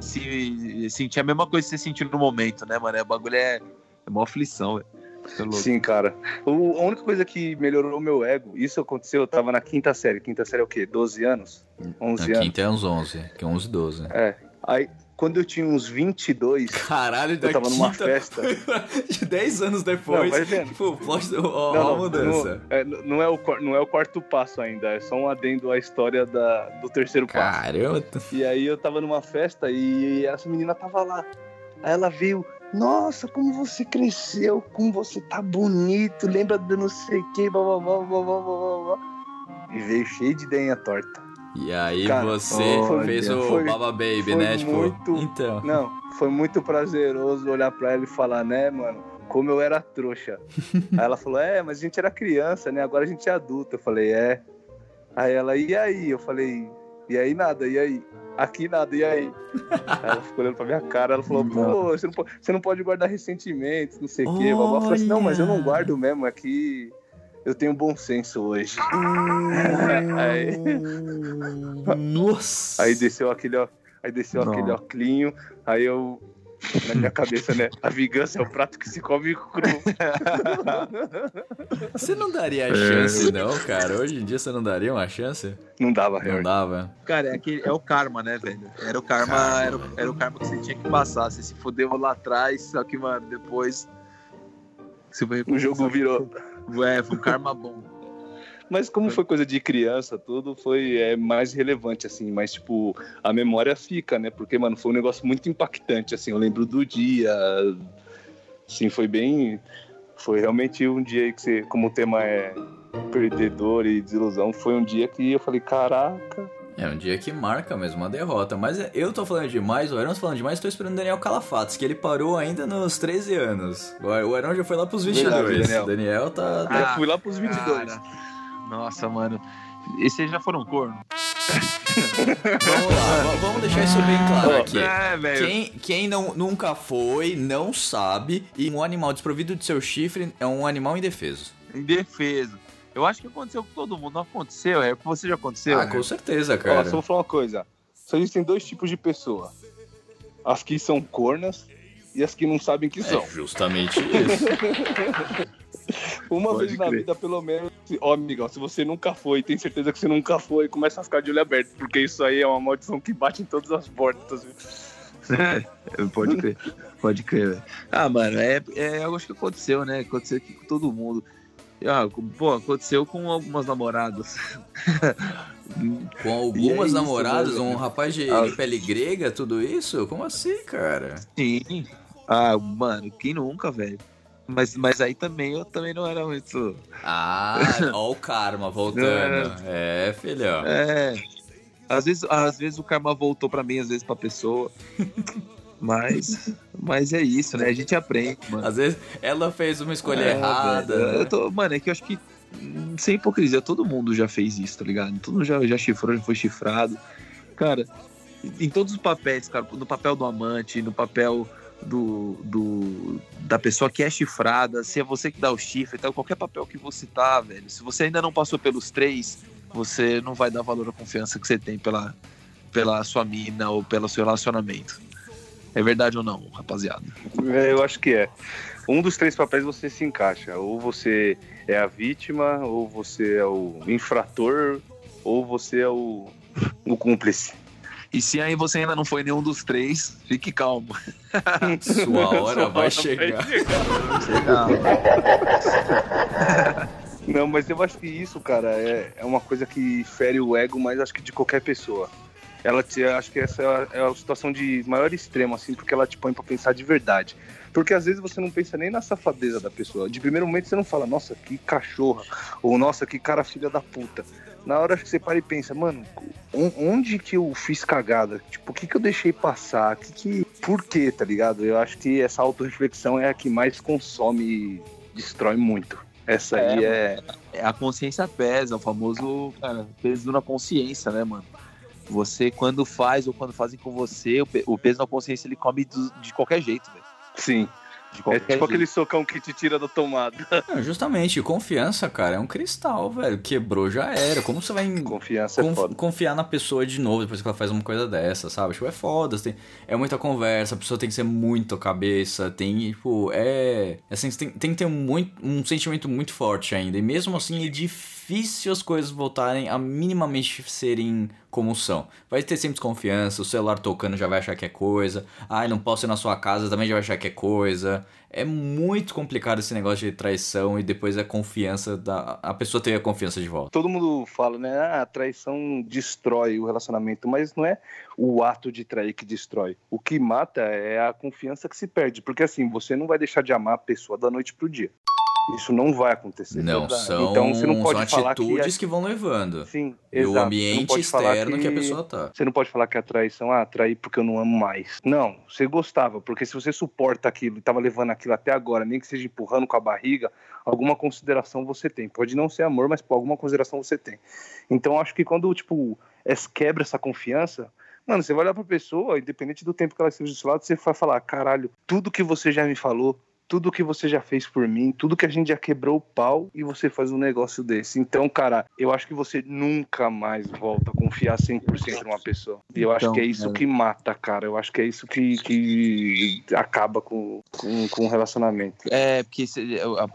se, sentir a mesma coisa que você sentiu no momento, né, mano? É, O bagulho é, é uma aflição, velho. É. Sim, cara. O- a única coisa que melhorou o meu ego, isso aconteceu, eu tava na quinta série. Quinta série é o quê? 12 anos? 11 A anos. quinta é uns 11, que é 11, 12. É. Aí, quando eu tinha uns 22, Caralho, eu tava numa festa. [LAUGHS] de 10 anos depois. Não, vai vendo. Pô, plot, ó, Não, a mudança. Não, é, não é o, não é o quarto passo ainda, é só um adendo à história da, do terceiro passo. Caramba. E aí eu tava numa festa e essa menina tava lá. Aí ela veio, nossa, como você cresceu, como você tá bonito, lembra do não sei o que, blá, blá, blá, blá, blá, blá. E veio cheio de ideinha torta. E aí Cara, você fez o foi- Baba Baby, né? Tipo, muito- então. Não, foi muito prazeroso olhar pra ela e falar, né, mano, como eu era trouxa. [LAUGHS] aí ela falou, é, mas a gente era criança, né, agora a gente é adulto. Eu falei, é. Aí ela, e aí? Eu falei, e aí nada, e aí? Aqui nada, e aí? [LAUGHS] ela ficou olhando pra minha cara, ela falou, pô, você não, pode, você não pode guardar ressentimentos, não sei o quê. Babá. Falei assim, não, mas eu não guardo mesmo, é que eu tenho bom senso hoje. [LAUGHS] aí, Nossa. Aí desceu aquele, ó, aí desceu aquele Não. oclinho, aí eu na minha cabeça, né? A vingança é o prato que se come cru. [LAUGHS] Você não daria É. chance, não, cara? Hoje em dia você não daria uma chance? Não dava, Não Harry. dava. Cara, é, aquele, é o karma, né, velho? Era o karma, Karma, era, era o karma que você tinha que passar. Você se fodeu lá atrás, só que, mano, depois. Você foi O jogo virou. É, foi um karma bom. Mas como foi coisa de criança, tudo foi é, mais relevante, assim. Mas, tipo, a memória fica, né? Porque, mano, foi um negócio muito impactante, assim. Eu lembro do dia. Assim, foi bem... Foi realmente um dia aí que você... Como o tema é perdedor e desilusão, foi um dia que eu falei, caraca... É um dia que marca mesmo uma derrota. Mas eu tô falando demais, o Aaron tá falando demais, tô esperando o Daniel Calafatos, que ele parou ainda nos 13 anos. O o Aaron já foi lá pros 22. Verdade, Daniel. Daniel tá. tá- eu fui lá pros 22. Cara, nossa, mano. E vocês já foram corno? Vamos lá, vamos deixar isso bem claro aqui. É, velho. Quem, quem não, nunca foi, não sabe, e um animal desprovido de seu chifre é um animal indefeso. Indefeso. Eu acho que aconteceu com todo mundo. Não aconteceu? É, com você já aconteceu? ah, né? com certeza, Ó, cara. só vou falar uma coisa. Só existem dois tipos de pessoa. As que são cornas e as que não sabem que são. É justamente isso. [LAUGHS] Uma Pode vez na crer. vida, pelo menos. Ó, amigão, se você nunca foi, tem certeza que você nunca foi, começa a ficar de olho aberto, porque isso aí é uma maldição que bate em todas as portas. viu? [LAUGHS] É, pode crer. Pode crer, velho. Ah, mano, é, é algo que aconteceu, né? Aconteceu aqui com todo mundo. Ah, pô, aconteceu com algumas namoradas. [LAUGHS] Com E algumas é isso, namoradas, né, um rapaz de, Ah. de pele grega, tudo isso? Como assim, cara? Sim. Ah, mano, quem nunca, velho? Mas, mas aí também eu também não era muito. Ah, [LAUGHS] ó o karma voltando. É, filhão. É. Às vezes, às vezes o karma voltou pra mim, às vezes pra pessoa. Mas, mas é isso, né? A gente aprende, mano. Às vezes ela fez uma escolha É, errada. velho. né? Eu tô, mano, é que eu acho que, hum, sem hipocrisia, todo mundo já fez isso, tá ligado? Todo mundo já, já chifrou, já foi chifrado. Cara, em todos os papéis, cara, no papel do amante, no papel do, do da pessoa que é chifrada, se é você que dá o chifre, então qualquer papel que você tá, velho, se você ainda não passou pelos três, você não vai dar valor à confiança que você tem pela, pela sua mina ou pelo seu relacionamento. É verdade ou não, rapaziada? É, eu acho que é. Um dos três papéis você se encaixa. Ou você é a vítima, ou você é o infrator, ou você é o, o cúmplice. E se aí você ainda não foi nenhum dos três, fique calmo. [LAUGHS] Sua hora vai chegar. Não, mas eu acho que isso, cara, é, é uma coisa que fere o ego, mas acho que de qualquer pessoa. Ela te, acho que essa é a, é a situação de maior extremo, assim, porque ela te põe pra pensar de verdade. Porque às vezes você não pensa nem na safadeza da pessoa. De primeiro momento você não fala, nossa, que cachorra, ou nossa, que cara filha da puta. Na hora que você para e pensa, mano, on- onde que eu fiz cagada? Tipo, o que que eu deixei passar? Que que... Por quê, tá ligado? Eu acho que essa autorreflexão é a que mais consome e destrói muito. Essa aí é É, a consciência pesa, o famoso cara, peso na consciência, né, mano? Você, quando faz ou quando fazem com você, o, pe- o peso na consciência ele come de qualquer jeito, velho. Sim. É tipo jeito. aquele socão que te tira da tomada. [LAUGHS] Não, justamente, confiança, cara, é um cristal, velho. Quebrou, já era. Como você vai em- Confiança é conf- foda. confiar na pessoa de novo depois que ela faz uma coisa dessa, sabe? Tipo, é foda, tem, é muita conversa, a pessoa tem que ser muito cabeça, tem, tipo, é. Assim, tem, tem que ter muito, um sentimento muito forte ainda. E mesmo assim é difícil as coisas voltarem a minimamente serem como são. Vai ter sempre desconfiança, o celular tocando já vai achar que é coisa. Ai, não posso ir na sua casa, também já vai achar que é coisa. É muito complicado esse negócio de traição e depois a confiança da. A pessoa ter a confiança de volta. Todo mundo fala, né? Ah, a traição destrói o relacionamento, mas não é o ato de trair que destrói. O que mata é a confiança que se perde. Porque assim, você não vai deixar de amar a pessoa da noite pro dia. Isso não vai acontecer. Não, Verdade. são, então você não pode são falar atitudes que. que, vão levando. Sim, E exato. o Você não ambiente externo que... a pessoa tá. Você não pode falar que a traição, ah, trair porque eu não amo mais. Não, você gostava, porque se você suporta aquilo e tava levando aquilo até agora, nem que seja empurrando com a barriga, alguma consideração você tem. Pode não ser amor, mas pô, alguma consideração você tem. Então acho que quando, tipo, es- quebra essa confiança, mano, você vai olhar pra pessoa, independente do tempo que ela esteja do seu lado, você vai falar, caralho, tudo que você já me falou, tudo que você já fez por mim, tudo que a gente já quebrou o pau e você faz um negócio desse. Então, cara, eu acho que você nunca mais volta a confiar 100% numa pessoa. E eu acho Então, que é isso cara. que mata, cara. Eu acho que é isso que, que acaba com, com, com o relacionamento. É, porque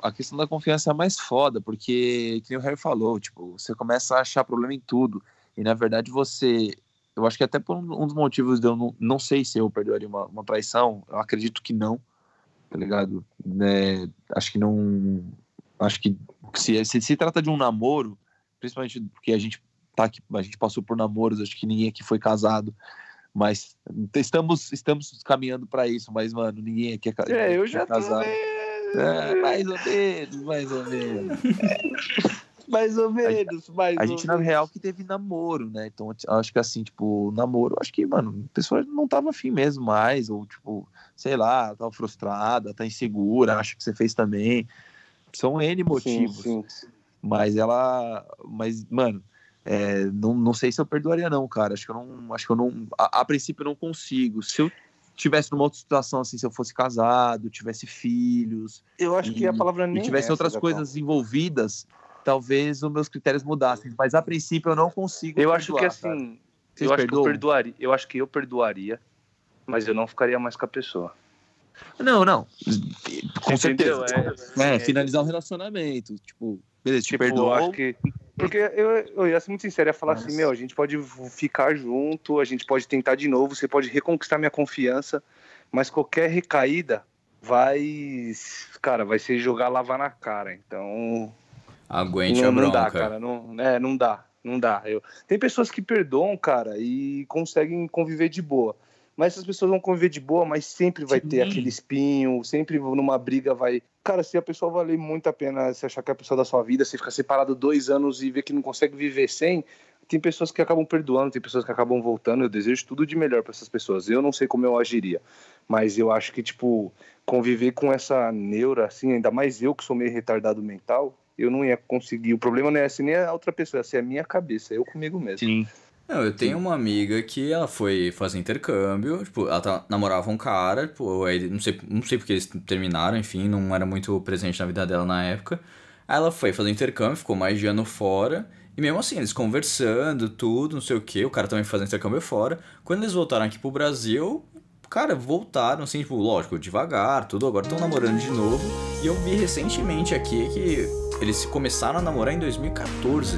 a, questão da confiança é a mais foda, porque, que nem o Harry falou, tipo, você começa a achar problema em tudo. E na verdade você. Eu acho que até por um, um dos motivos de eu não, não sei se eu perdoaria uma, uma traição, eu acredito que não, tá ligado? Né, acho que não. Acho que se, se se trata de um namoro, principalmente porque a gente tá aqui, a gente passou por namoros, acho que ninguém aqui foi casado. Mas estamos, estamos caminhando pra isso, mas, mano, ninguém aqui é, ca- É, eu é já tô casado. É, mais ou menos, mais ou menos. [LAUGHS] Mais ou menos, mais A ou gente, na real, que teve namoro, né? Então, acho que assim, tipo, namoro, acho que, mano, a pessoa não tava afim mesmo mais, ou, tipo, sei lá, tava frustrada, tá insegura, acha que você fez também. São N motivos. Sim, sim. Mas ela. Mas, mano, é, não, não sei se eu perdoaria, não, cara. Acho que eu não. Acho que eu não. A, a princípio eu não consigo. Se eu tivesse numa outra situação, assim, se eu fosse casado, tivesse filhos, Eu acho que a palavra nem e tivesse é outras essa, coisas envolvidas, talvez os meus critérios mudassem. Mas a princípio eu não consigo. Eu acho que perdoar, cara. assim, eu acho que eu perdoaria. Eu acho que eu perdoaria, mas eu não ficaria mais com a pessoa. Não, não. Com Entendeu? certeza. É, É, finalizar o relacionamento. Tipo, beleza, te Tipo, eu perdoou. acho que. Porque eu, eu ia ser muito sincero, ia falar Nossa. assim, meu, a gente pode ficar junto, a gente pode tentar de novo, você pode reconquistar minha confiança, mas qualquer recaída vai. Cara, vai ser jogar lavar na cara. Então. Aguente não, a não bronca. dá, cara. Não, é, não dá. Não dá. Eu, tem pessoas que perdoam, cara, e conseguem conviver de boa. Mas essas pessoas vão conviver de boa, mas sempre vai ter Sim. aquele espinho, sempre numa briga vai. Cara, se a pessoa valer muito a pena você achar que é a pessoa da sua vida, você ficar separado dois anos e ver que não consegue viver sem, tem pessoas que acabam perdoando, tem pessoas que acabam voltando. Eu desejo tudo de melhor para essas pessoas. Eu não sei como eu agiria, mas eu acho que, tipo, conviver com essa neura, assim, ainda mais eu que sou meio retardado mental, eu não ia conseguir. O problema não é assim nem a outra pessoa, essa é a minha cabeça, eu comigo mesmo. Sim. Não, eu tenho uma amiga que ela foi fazer intercâmbio, tipo, ela tá- namorava um cara, tipo, aí, não sei, não sei porque eles terminaram, enfim, não era muito presente na vida dela na época. Aí ela foi fazer intercâmbio, ficou mais de ano fora, e mesmo assim, eles conversando, tudo, não sei o que, o cara também fazendo intercâmbio fora. Quando eles voltaram aqui pro Brasil, cara, voltaram, assim, tipo, lógico, devagar, tudo, agora estão namorando de novo. E eu vi recentemente aqui que eles começaram a namorar em 2014.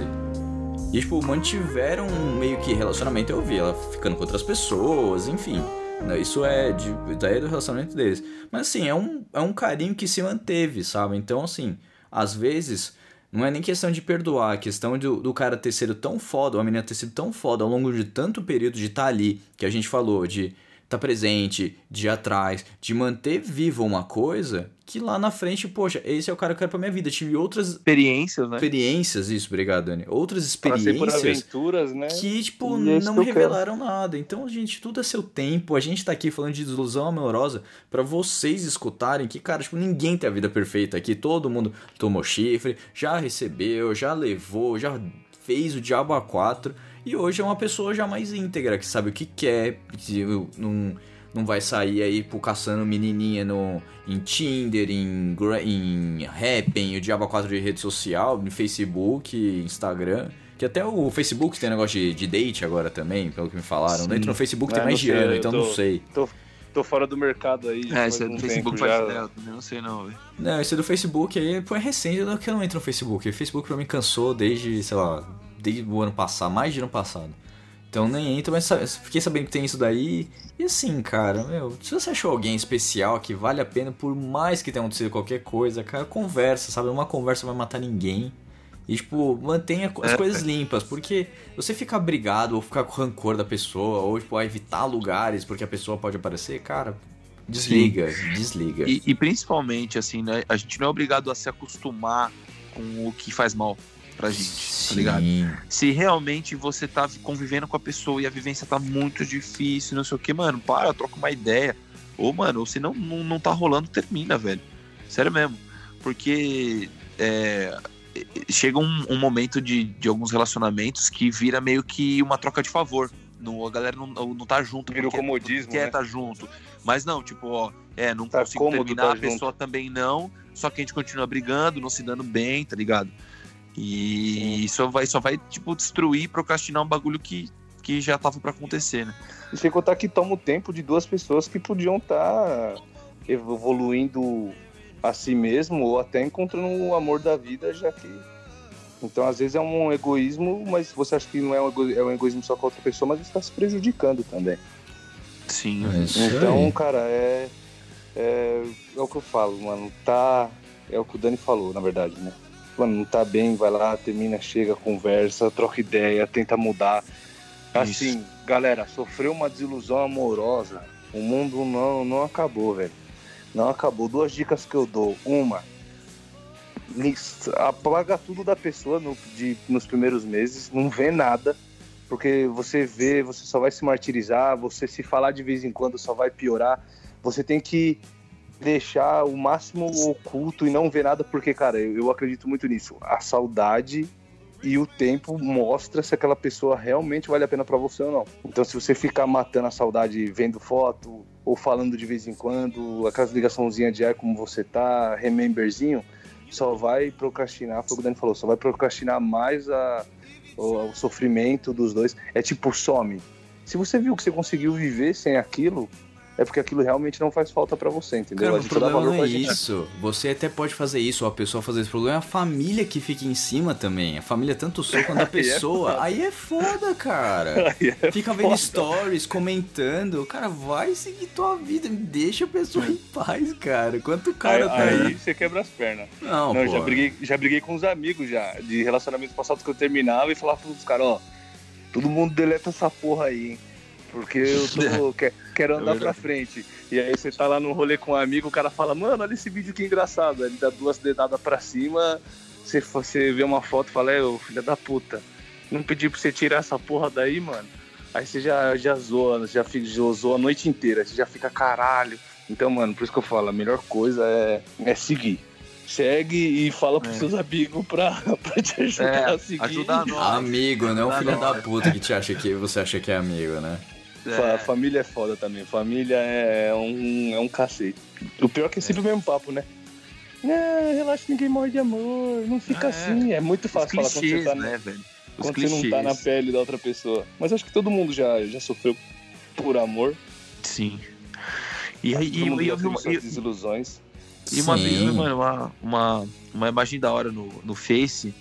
E, tipo, mantiveram meio que relacionamento. Eu vi ela ficando com outras pessoas, enfim. né, Isso é de, daí é do relacionamento deles. Mas, assim, é um, é um carinho que se manteve, sabe? Então, assim, às vezes, não é nem questão de perdoar, é questão do, do cara ter sido tão foda, ou a menina ter sido tão foda ao longo de tanto período de estar ali, que a gente falou, de estar presente, de ir atrás, de manter viva uma coisa, que lá na frente, poxa, esse é o cara que eu quero pra minha vida. Tive outras Experiências, né? experiências, isso, obrigado, Dani. Outras Passei por experiências aventuras, né? que, tipo, é não eu quero. revelaram nada. Então, gente, tudo é seu tempo. A gente tá aqui falando de desilusão amorosa pra vocês escutarem que, cara, tipo, ninguém tem a vida perfeita aqui. Todo mundo tomou chifre, já recebeu, já levou, já fez o diabo a quatro. E hoje é uma pessoa já mais íntegra, que sabe o que quer, que não, não vai sair aí pô, caçando menininha no, em Tinder, em, em Happn, o diabo a quatro de rede social, no Facebook, Instagram. Que até o Facebook tem negócio de, de date agora também, pelo que me falaram. Sim. Dentro no Facebook tem Ah, mais eu então tô- não sei. Tô, tô fora do mercado aí. É, esse é do Facebook tempo faz já. ideia, também não sei não, velho. Não, esse do Facebook aí pô, é recente, eu que eu não entro no Facebook. O Facebook pra mim cansou desde, sei lá, desde o ano passado, mais de ano passado. Então nem entro, mas fiquei sabendo que tem isso daí. E assim, cara, meu, se você achou alguém especial que vale a pena, por mais que tenha acontecido qualquer coisa, cara, conversa, sabe? Uma conversa não vai matar ninguém. E, tipo, mantenha as É. coisas limpas, porque você ficar brigado ou ficar com rancor da pessoa, ou, tipo, evitar lugares porque a pessoa pode aparecer, cara, desliga, desliga. E, e principalmente, assim, né? A gente não é obrigado a se acostumar com o que faz mal pra gente, tá ligado? Sim. Se realmente você tá convivendo com a pessoa e a vivência tá muito difícil, não sei o que, mano, para, troca uma ideia. Ou, mano, ou se não, não, não tá rolando, termina, velho. Sério mesmo. Porque é, chega um, um momento de, de alguns relacionamentos que vira meio que uma troca de favor. Não, a galera não, não tá junto. Vira o porque comodismo, quer né? tá junto. Mas não, tipo, ó, é, não Tá consigo cômodo terminar, tá a pessoa também não, só que a gente continua brigando, não se dando bem, tá ligado? E isso vai, só vai, tipo, destruir, procrastinar um bagulho que, que já tava pra acontecer, né? E sem contar que toma o tempo de duas pessoas que podiam estar evoluindo a si mesmo ou até encontrando o amor da vida, já que. Então, às vezes é um egoísmo, mas você acha que não é um, ego- é um egoísmo só com a outra pessoa, mas você está se prejudicando também. Sim. É isso Então, aí. cara, é, é. é o que eu falo, mano. Tá. É o que o Dani falou, na verdade, né? Mano, não tá bem, vai lá, termina, chega, conversa, troca ideia, tenta mudar. Assim, galera, sofreu uma desilusão amorosa. O mundo não, não acabou, velho. Não acabou. Duas dicas que eu dou. Uma, apaga tudo da pessoa no- de- nos primeiros meses, não vê nada, porque você vê, você só vai se martirizar, você se falar de vez em quando só vai piorar. Você tem que deixar o máximo oculto e não ver nada, porque, cara, eu, eu acredito muito nisso. A saudade e o tempo mostra se aquela pessoa realmente vale a pena pra você ou não. Então, se você ficar matando a saudade vendo foto ou falando de vez em quando, aquelas ligaçãozinhas de ar como você tá, rememberzinho, só vai procrastinar, foi o que o Dani falou, só vai procrastinar mais a, o, o sofrimento dos dois. É tipo, some. Se você viu que você conseguiu viver sem aquilo, é porque aquilo realmente não faz falta pra você, entendeu? Cara, A mas o gente dá problema valor não é gente. isso. Você até pode fazer isso, ou a pessoa fazer esse problema é a família que fica em cima também. A família tanto sou quanto a [LAUGHS] pessoa. Aí é foda, cara. [LAUGHS] É Fica vendo stories, comentando. Cara, vai seguir tua vida. Deixa a pessoa em [LAUGHS] paz, cara. Quanto cara aí, tá aí. você quebra as pernas. Não, Não, pô. já briguei, já briguei com uns amigos já, de relacionamentos passados que eu terminava e falava pros caras, ó, todo mundo deleta essa porra aí, hein? Porque eu tô, [LAUGHS] que- quero andar pra frente. E aí você tá lá num rolê com um amigo, o cara fala, mano, olha esse vídeo que engraçado. Ele dá duas dedadas pra cima, você, você vê uma foto e fala, é, ô filho da puta, não pedi pra você tirar essa porra daí, mano. Aí você já, já zoa, já, já zoa a noite inteira, você já fica caralho. Então, mano, por isso que eu falo, a melhor coisa é, é seguir. Segue e fala pros É. seus amigos pra, [LAUGHS] pra te ajudar É, a seguir. ajudar nós. Amigo, não Ah, filho não. da puta que te acha que você acha que é amigo, né? Fa- Família é foda também. Família é um, é um cacete. O pior é que é sempre o mesmo papo, né? Não, relaxa, ninguém morre de amor. Não fica É. assim. É muito fácil falar quando você, clichês, tá, né, velho? Os quando você não tá na clichês. pele da outra pessoa. Mas acho que todo mundo já, já sofreu por amor. Sim. E aí, e, já eu vi uma, e- desilusões. e uma vez, mano, uma, uma, uma imagem da hora no, no Face,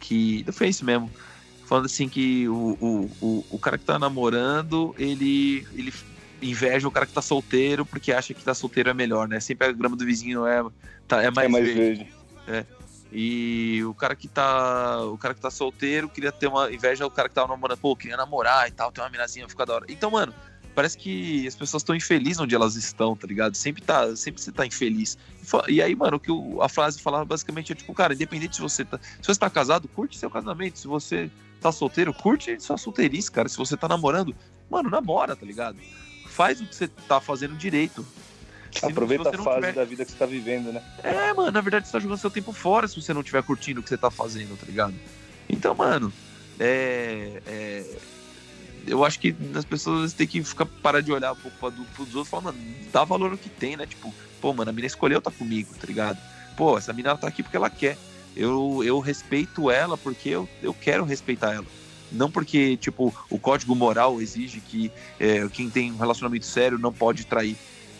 que. Do Face mesmo. Falando assim que o, o, o, o cara que tá namorando, ele, ele inveja o cara que tá solteiro porque acha que tá solteiro é melhor, né? Sempre a grama do vizinho é, tá, é mais, é mais verde. verde. E o cara que tá. O cara que tá solteiro queria ter uma inveja do cara que tava namorando. Pô, queria namorar e tal, ter uma minazinha, ficar da hora. Então, mano, parece que as pessoas estão infelizes onde elas estão, tá ligado? Sempre tá, sempre você tá infeliz. E aí, mano, o que o- a frase falava basicamente é tipo, cara, independente se você tá. Se você tá casado, curte seu casamento. Se você tá solteiro, curte sua solteirice, cara. Se você tá namorando, mano, namora, tá ligado? Faz o que você tá fazendo direito. Se- Aproveita a fase tiver- da vida que você tá vivendo, né? é, mano, na verdade você tá jogando seu tempo fora se você não estiver curtindo o que você tá fazendo, tá ligado? Então, mano, é. é, eu acho que as pessoas têm que ficar parar de olhar um pouco pra, pros outros e falar, mano, dá valor ao que tem, né? Tipo, pô, mano, a mina escolheu tá comigo, tá ligado? Pô, essa mina tá aqui porque ela quer. Eu, eu respeito ela porque eu, eu quero respeitar ela. Não porque, tipo, o código moral exige que é, quem tem um relacionamento sério não pode trair.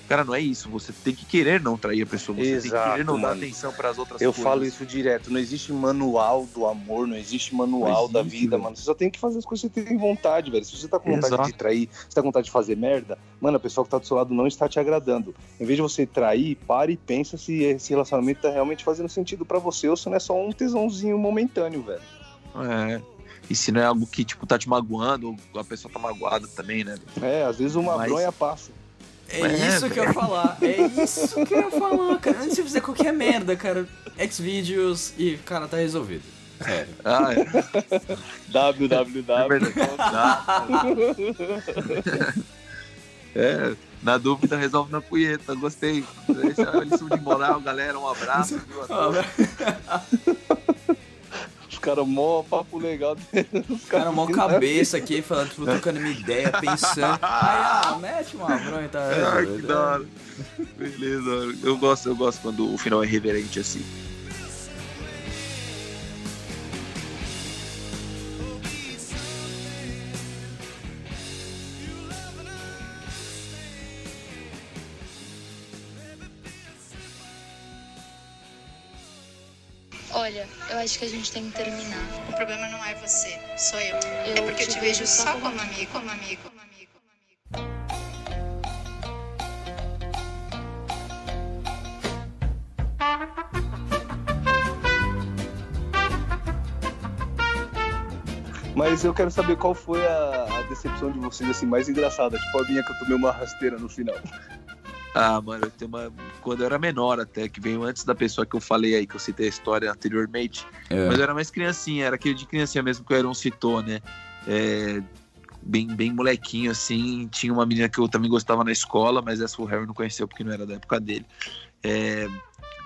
Cara, não é isso. Você tem que querer não trair a pessoa. Você tem que Exato, querer não dar mano. atenção para as outras Eu coisas. falo isso direto, não existe manual do amor, não existe manual Não da existe, vida, velho. mano. Você só tem que fazer as coisas que você tem vontade, velho. Se você tá com vontade Exato. de trair, se tá com vontade de fazer merda, mano, a pessoa que tá do seu lado não está te agradando. Em vez de você trair, pare e pensa se esse relacionamento tá realmente fazendo sentido pra você ou se não é só um tesãozinho momentâneo, velho. É. E se não é algo que, tipo, tá te magoando, ou a pessoa tá magoada também, né? É, às vezes uma Mas- bronha passa. É, É, isso que eu ia falar. É isso que eu ia falar, cara. Antes de fazer qualquer merda, cara. Xvideos e, cara, tá resolvido. Sério. Ah, é. É www. verdade. [LAUGHS] É, na dúvida resolve na punheta, gostei. Esse é lição de moral, galera. Um abraço. [LAUGHS] viu, a todos. caras mó papo legal. Os [LAUGHS] Cara, mó cabeça aqui, falando, tipo, trocando minha ideia, pensando. Aí, ah, mete uma bronha, tá? Ah, que da hora. Beleza. Eu gosto, eu gosto quando o final é reverente assim. Olha, eu acho que a gente tem que terminar. O problema não é você, sou eu. Eu é porque eu te vejo vejo só como amigo, como amigo, como amigo, como amigo. Mas eu quero saber qual foi a, a decepção de vocês, assim, mais engraçada. Tipo a minha que eu tomei uma rasteira no final. Ah, mano, eu tenho uma. Quando eu era menor até, que veio antes da pessoa que eu falei aí, que eu citei a história anteriormente. É. Mas eu era mais criancinha, era aquele de criancinha mesmo que o Aaron citou, né? É, bem, bem molequinho, assim. Tinha uma menina que eu também gostava na escola, mas essa o Harry não conheceu porque não era da época dele. É,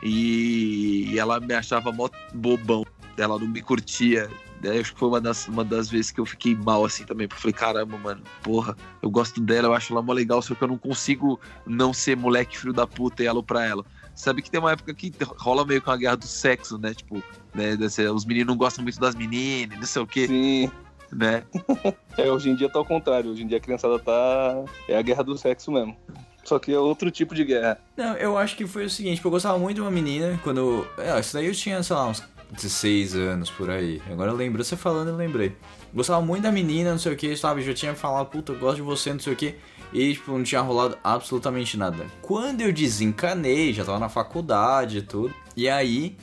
e ela me achava mó bobão. Ela não me curtia. Daí acho que foi uma das, uma das vezes que eu fiquei mal assim também. Porque eu falei, caramba, mano, porra, eu gosto dela, eu acho ela mó legal, só que eu não consigo não ser moleque filho da puta e elo pra ela. Sabe que tem uma época que rola meio com a guerra do sexo, né? Tipo, né? desse- Os meninos não gostam muito das meninas, não sei o quê, Sim. né? [LAUGHS] É, hoje em dia tá ao contrário. Hoje em dia a criançada tá. É a guerra do sexo mesmo. Só que é outro tipo de guerra. Não, eu acho que foi o seguinte, eu gostava muito de uma menina quando. É, isso daí eu tinha, sei lá, uns 16 anos por aí. Agora eu lembro, você falando, eu lembrei. Gostava muito da menina, não sei o que, sabe? Já tinha falado, puta, eu gosto de você, não sei o que. E, tipo, não tinha rolado absolutamente nada. Quando eu desencanei, já tava na faculdade e tudo. E aí,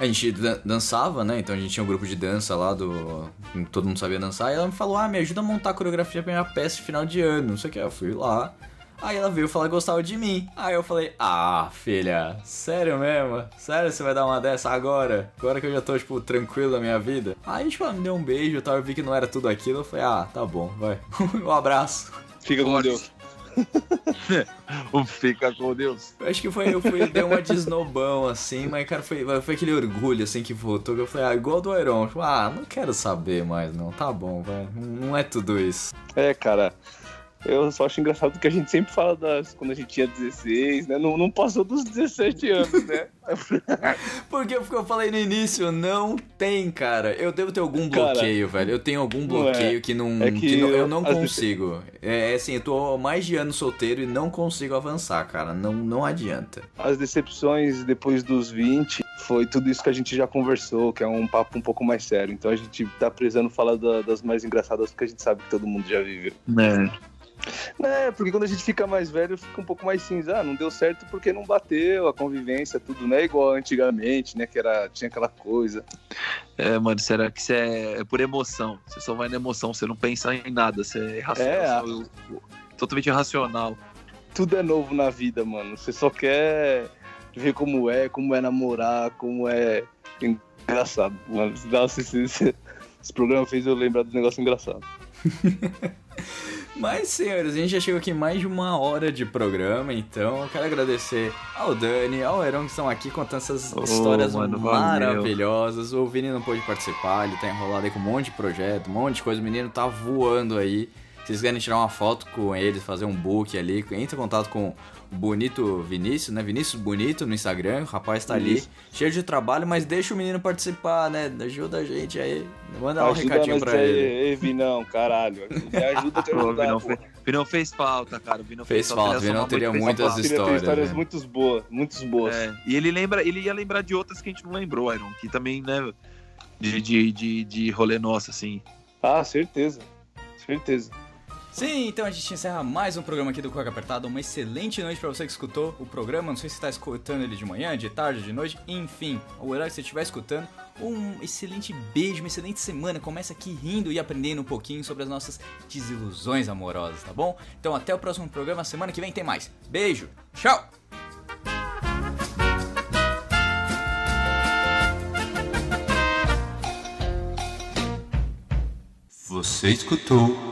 a gente dan- dançava, né? Então a gente tinha um grupo de dança lá do. Todo mundo sabia dançar. E ela me falou: Ah, me ajuda a montar a coreografia pra minha peça de final de ano. Não sei o que. Eu fui lá. Aí ela veio falar que gostava de mim. Aí eu falei: Ah, filha, sério mesmo? Sério você vai dar uma dessa agora? Agora que eu já tô, tipo, tranquilo na minha vida? Aí, tipo, ela me deu um beijo e tal. Eu vi que não era tudo aquilo. Eu falei: Ah, tá bom, vai. [LAUGHS] um abraço. Fica com. Deus. [LAUGHS] O Fica com Deus. Eu acho que foi, eu fui, deu uma desnobão assim, mas cara, foi, foi aquele orgulho assim que voltou, que eu falei, ah, igual do Iron, tipo, ah, não quero saber mais não, tá bom, vai, não é tudo isso. É, cara. Eu só acho engraçado que a gente sempre fala das quando a gente tinha 16, né? Não, não passou dos 17 anos, né? [LAUGHS] Porque porque eu falei no início, não tem, cara. Eu devo ter algum Cara, bloqueio, velho. Eu tenho algum não é. bloqueio que não, É que que não- eu eu- não vezes- consigo. É, é assim, eu tô há mais de ano solteiro e não consigo avançar, cara. Não, não adianta. As decepções depois dos 20 foi tudo isso que a gente já conversou, que é um papo um pouco mais sério. Então a gente tá precisando falar da- das mais engraçadas, porque a gente sabe que todo mundo já viveu. É. É, porque quando a gente fica mais velho, fica um pouco mais cinza. Ah, não deu certo porque não bateu, a convivência, tudo não é igual antigamente, né? Que era, tinha aquela coisa. É, mano, será que isso é, é por emoção? Você só vai na emoção, você não pensa em nada, você é irracional. eu- eu- totalmente irracional. Tudo é novo na vida, mano. Você só quer ver como é, como é namorar, como é engraçado. Mano, Nossa, esse, esse, esse programa fez eu lembrar do negócio engraçado. [LAUGHS] Mas, senhores, a gente já chegou aqui mais de uma hora de programa, então eu quero agradecer ao Dani, ao Heron que estão aqui contando essas Ô, histórias mano, valeu. maravilhosas. O Vini não pôde participar, ele tá enrolado aí com um monte de projeto, um monte de coisa. O menino tá voando aí. Se vocês querem tirar uma foto com ele, fazer um book ali, entre em contato com o Bonito Vinícius, né? Vinícius Bonito no Instagram, o rapaz tá ali, Isso. cheio de trabalho, mas deixa o menino participar, né? Ajuda a gente aí. Manda um Ajuda recadinho nós pra aí, ele. ei, Vinão, caralho. Me ajuda a [LAUGHS] te ajudar, Vinão, pô. fe- Vinão fez falta, cara. O Vinão Fez falta, Ele é Vinão teria muito muitas fez Queria ter histórias, histórias né? muito boas, muito boas. É, e ele lembra, ele ia lembrar de outras que a gente não lembrou, Iron, que também, né, de, de, de, de rolê nosso, assim. Ah, certeza. Certeza. Sim, então a gente encerra mais um programa aqui do Coca Apertado. Uma excelente noite pra você que escutou o programa. Não sei se você tá escutando ele de manhã, de tarde, de noite, enfim, o horário que você estiver escutando. Um excelente beijo, uma excelente semana. Começa aqui rindo e aprendendo um pouquinho sobre as nossas desilusões amorosas, tá bom? Então até o próximo programa. Semana que vem tem mais. Beijo, tchau! Você escutou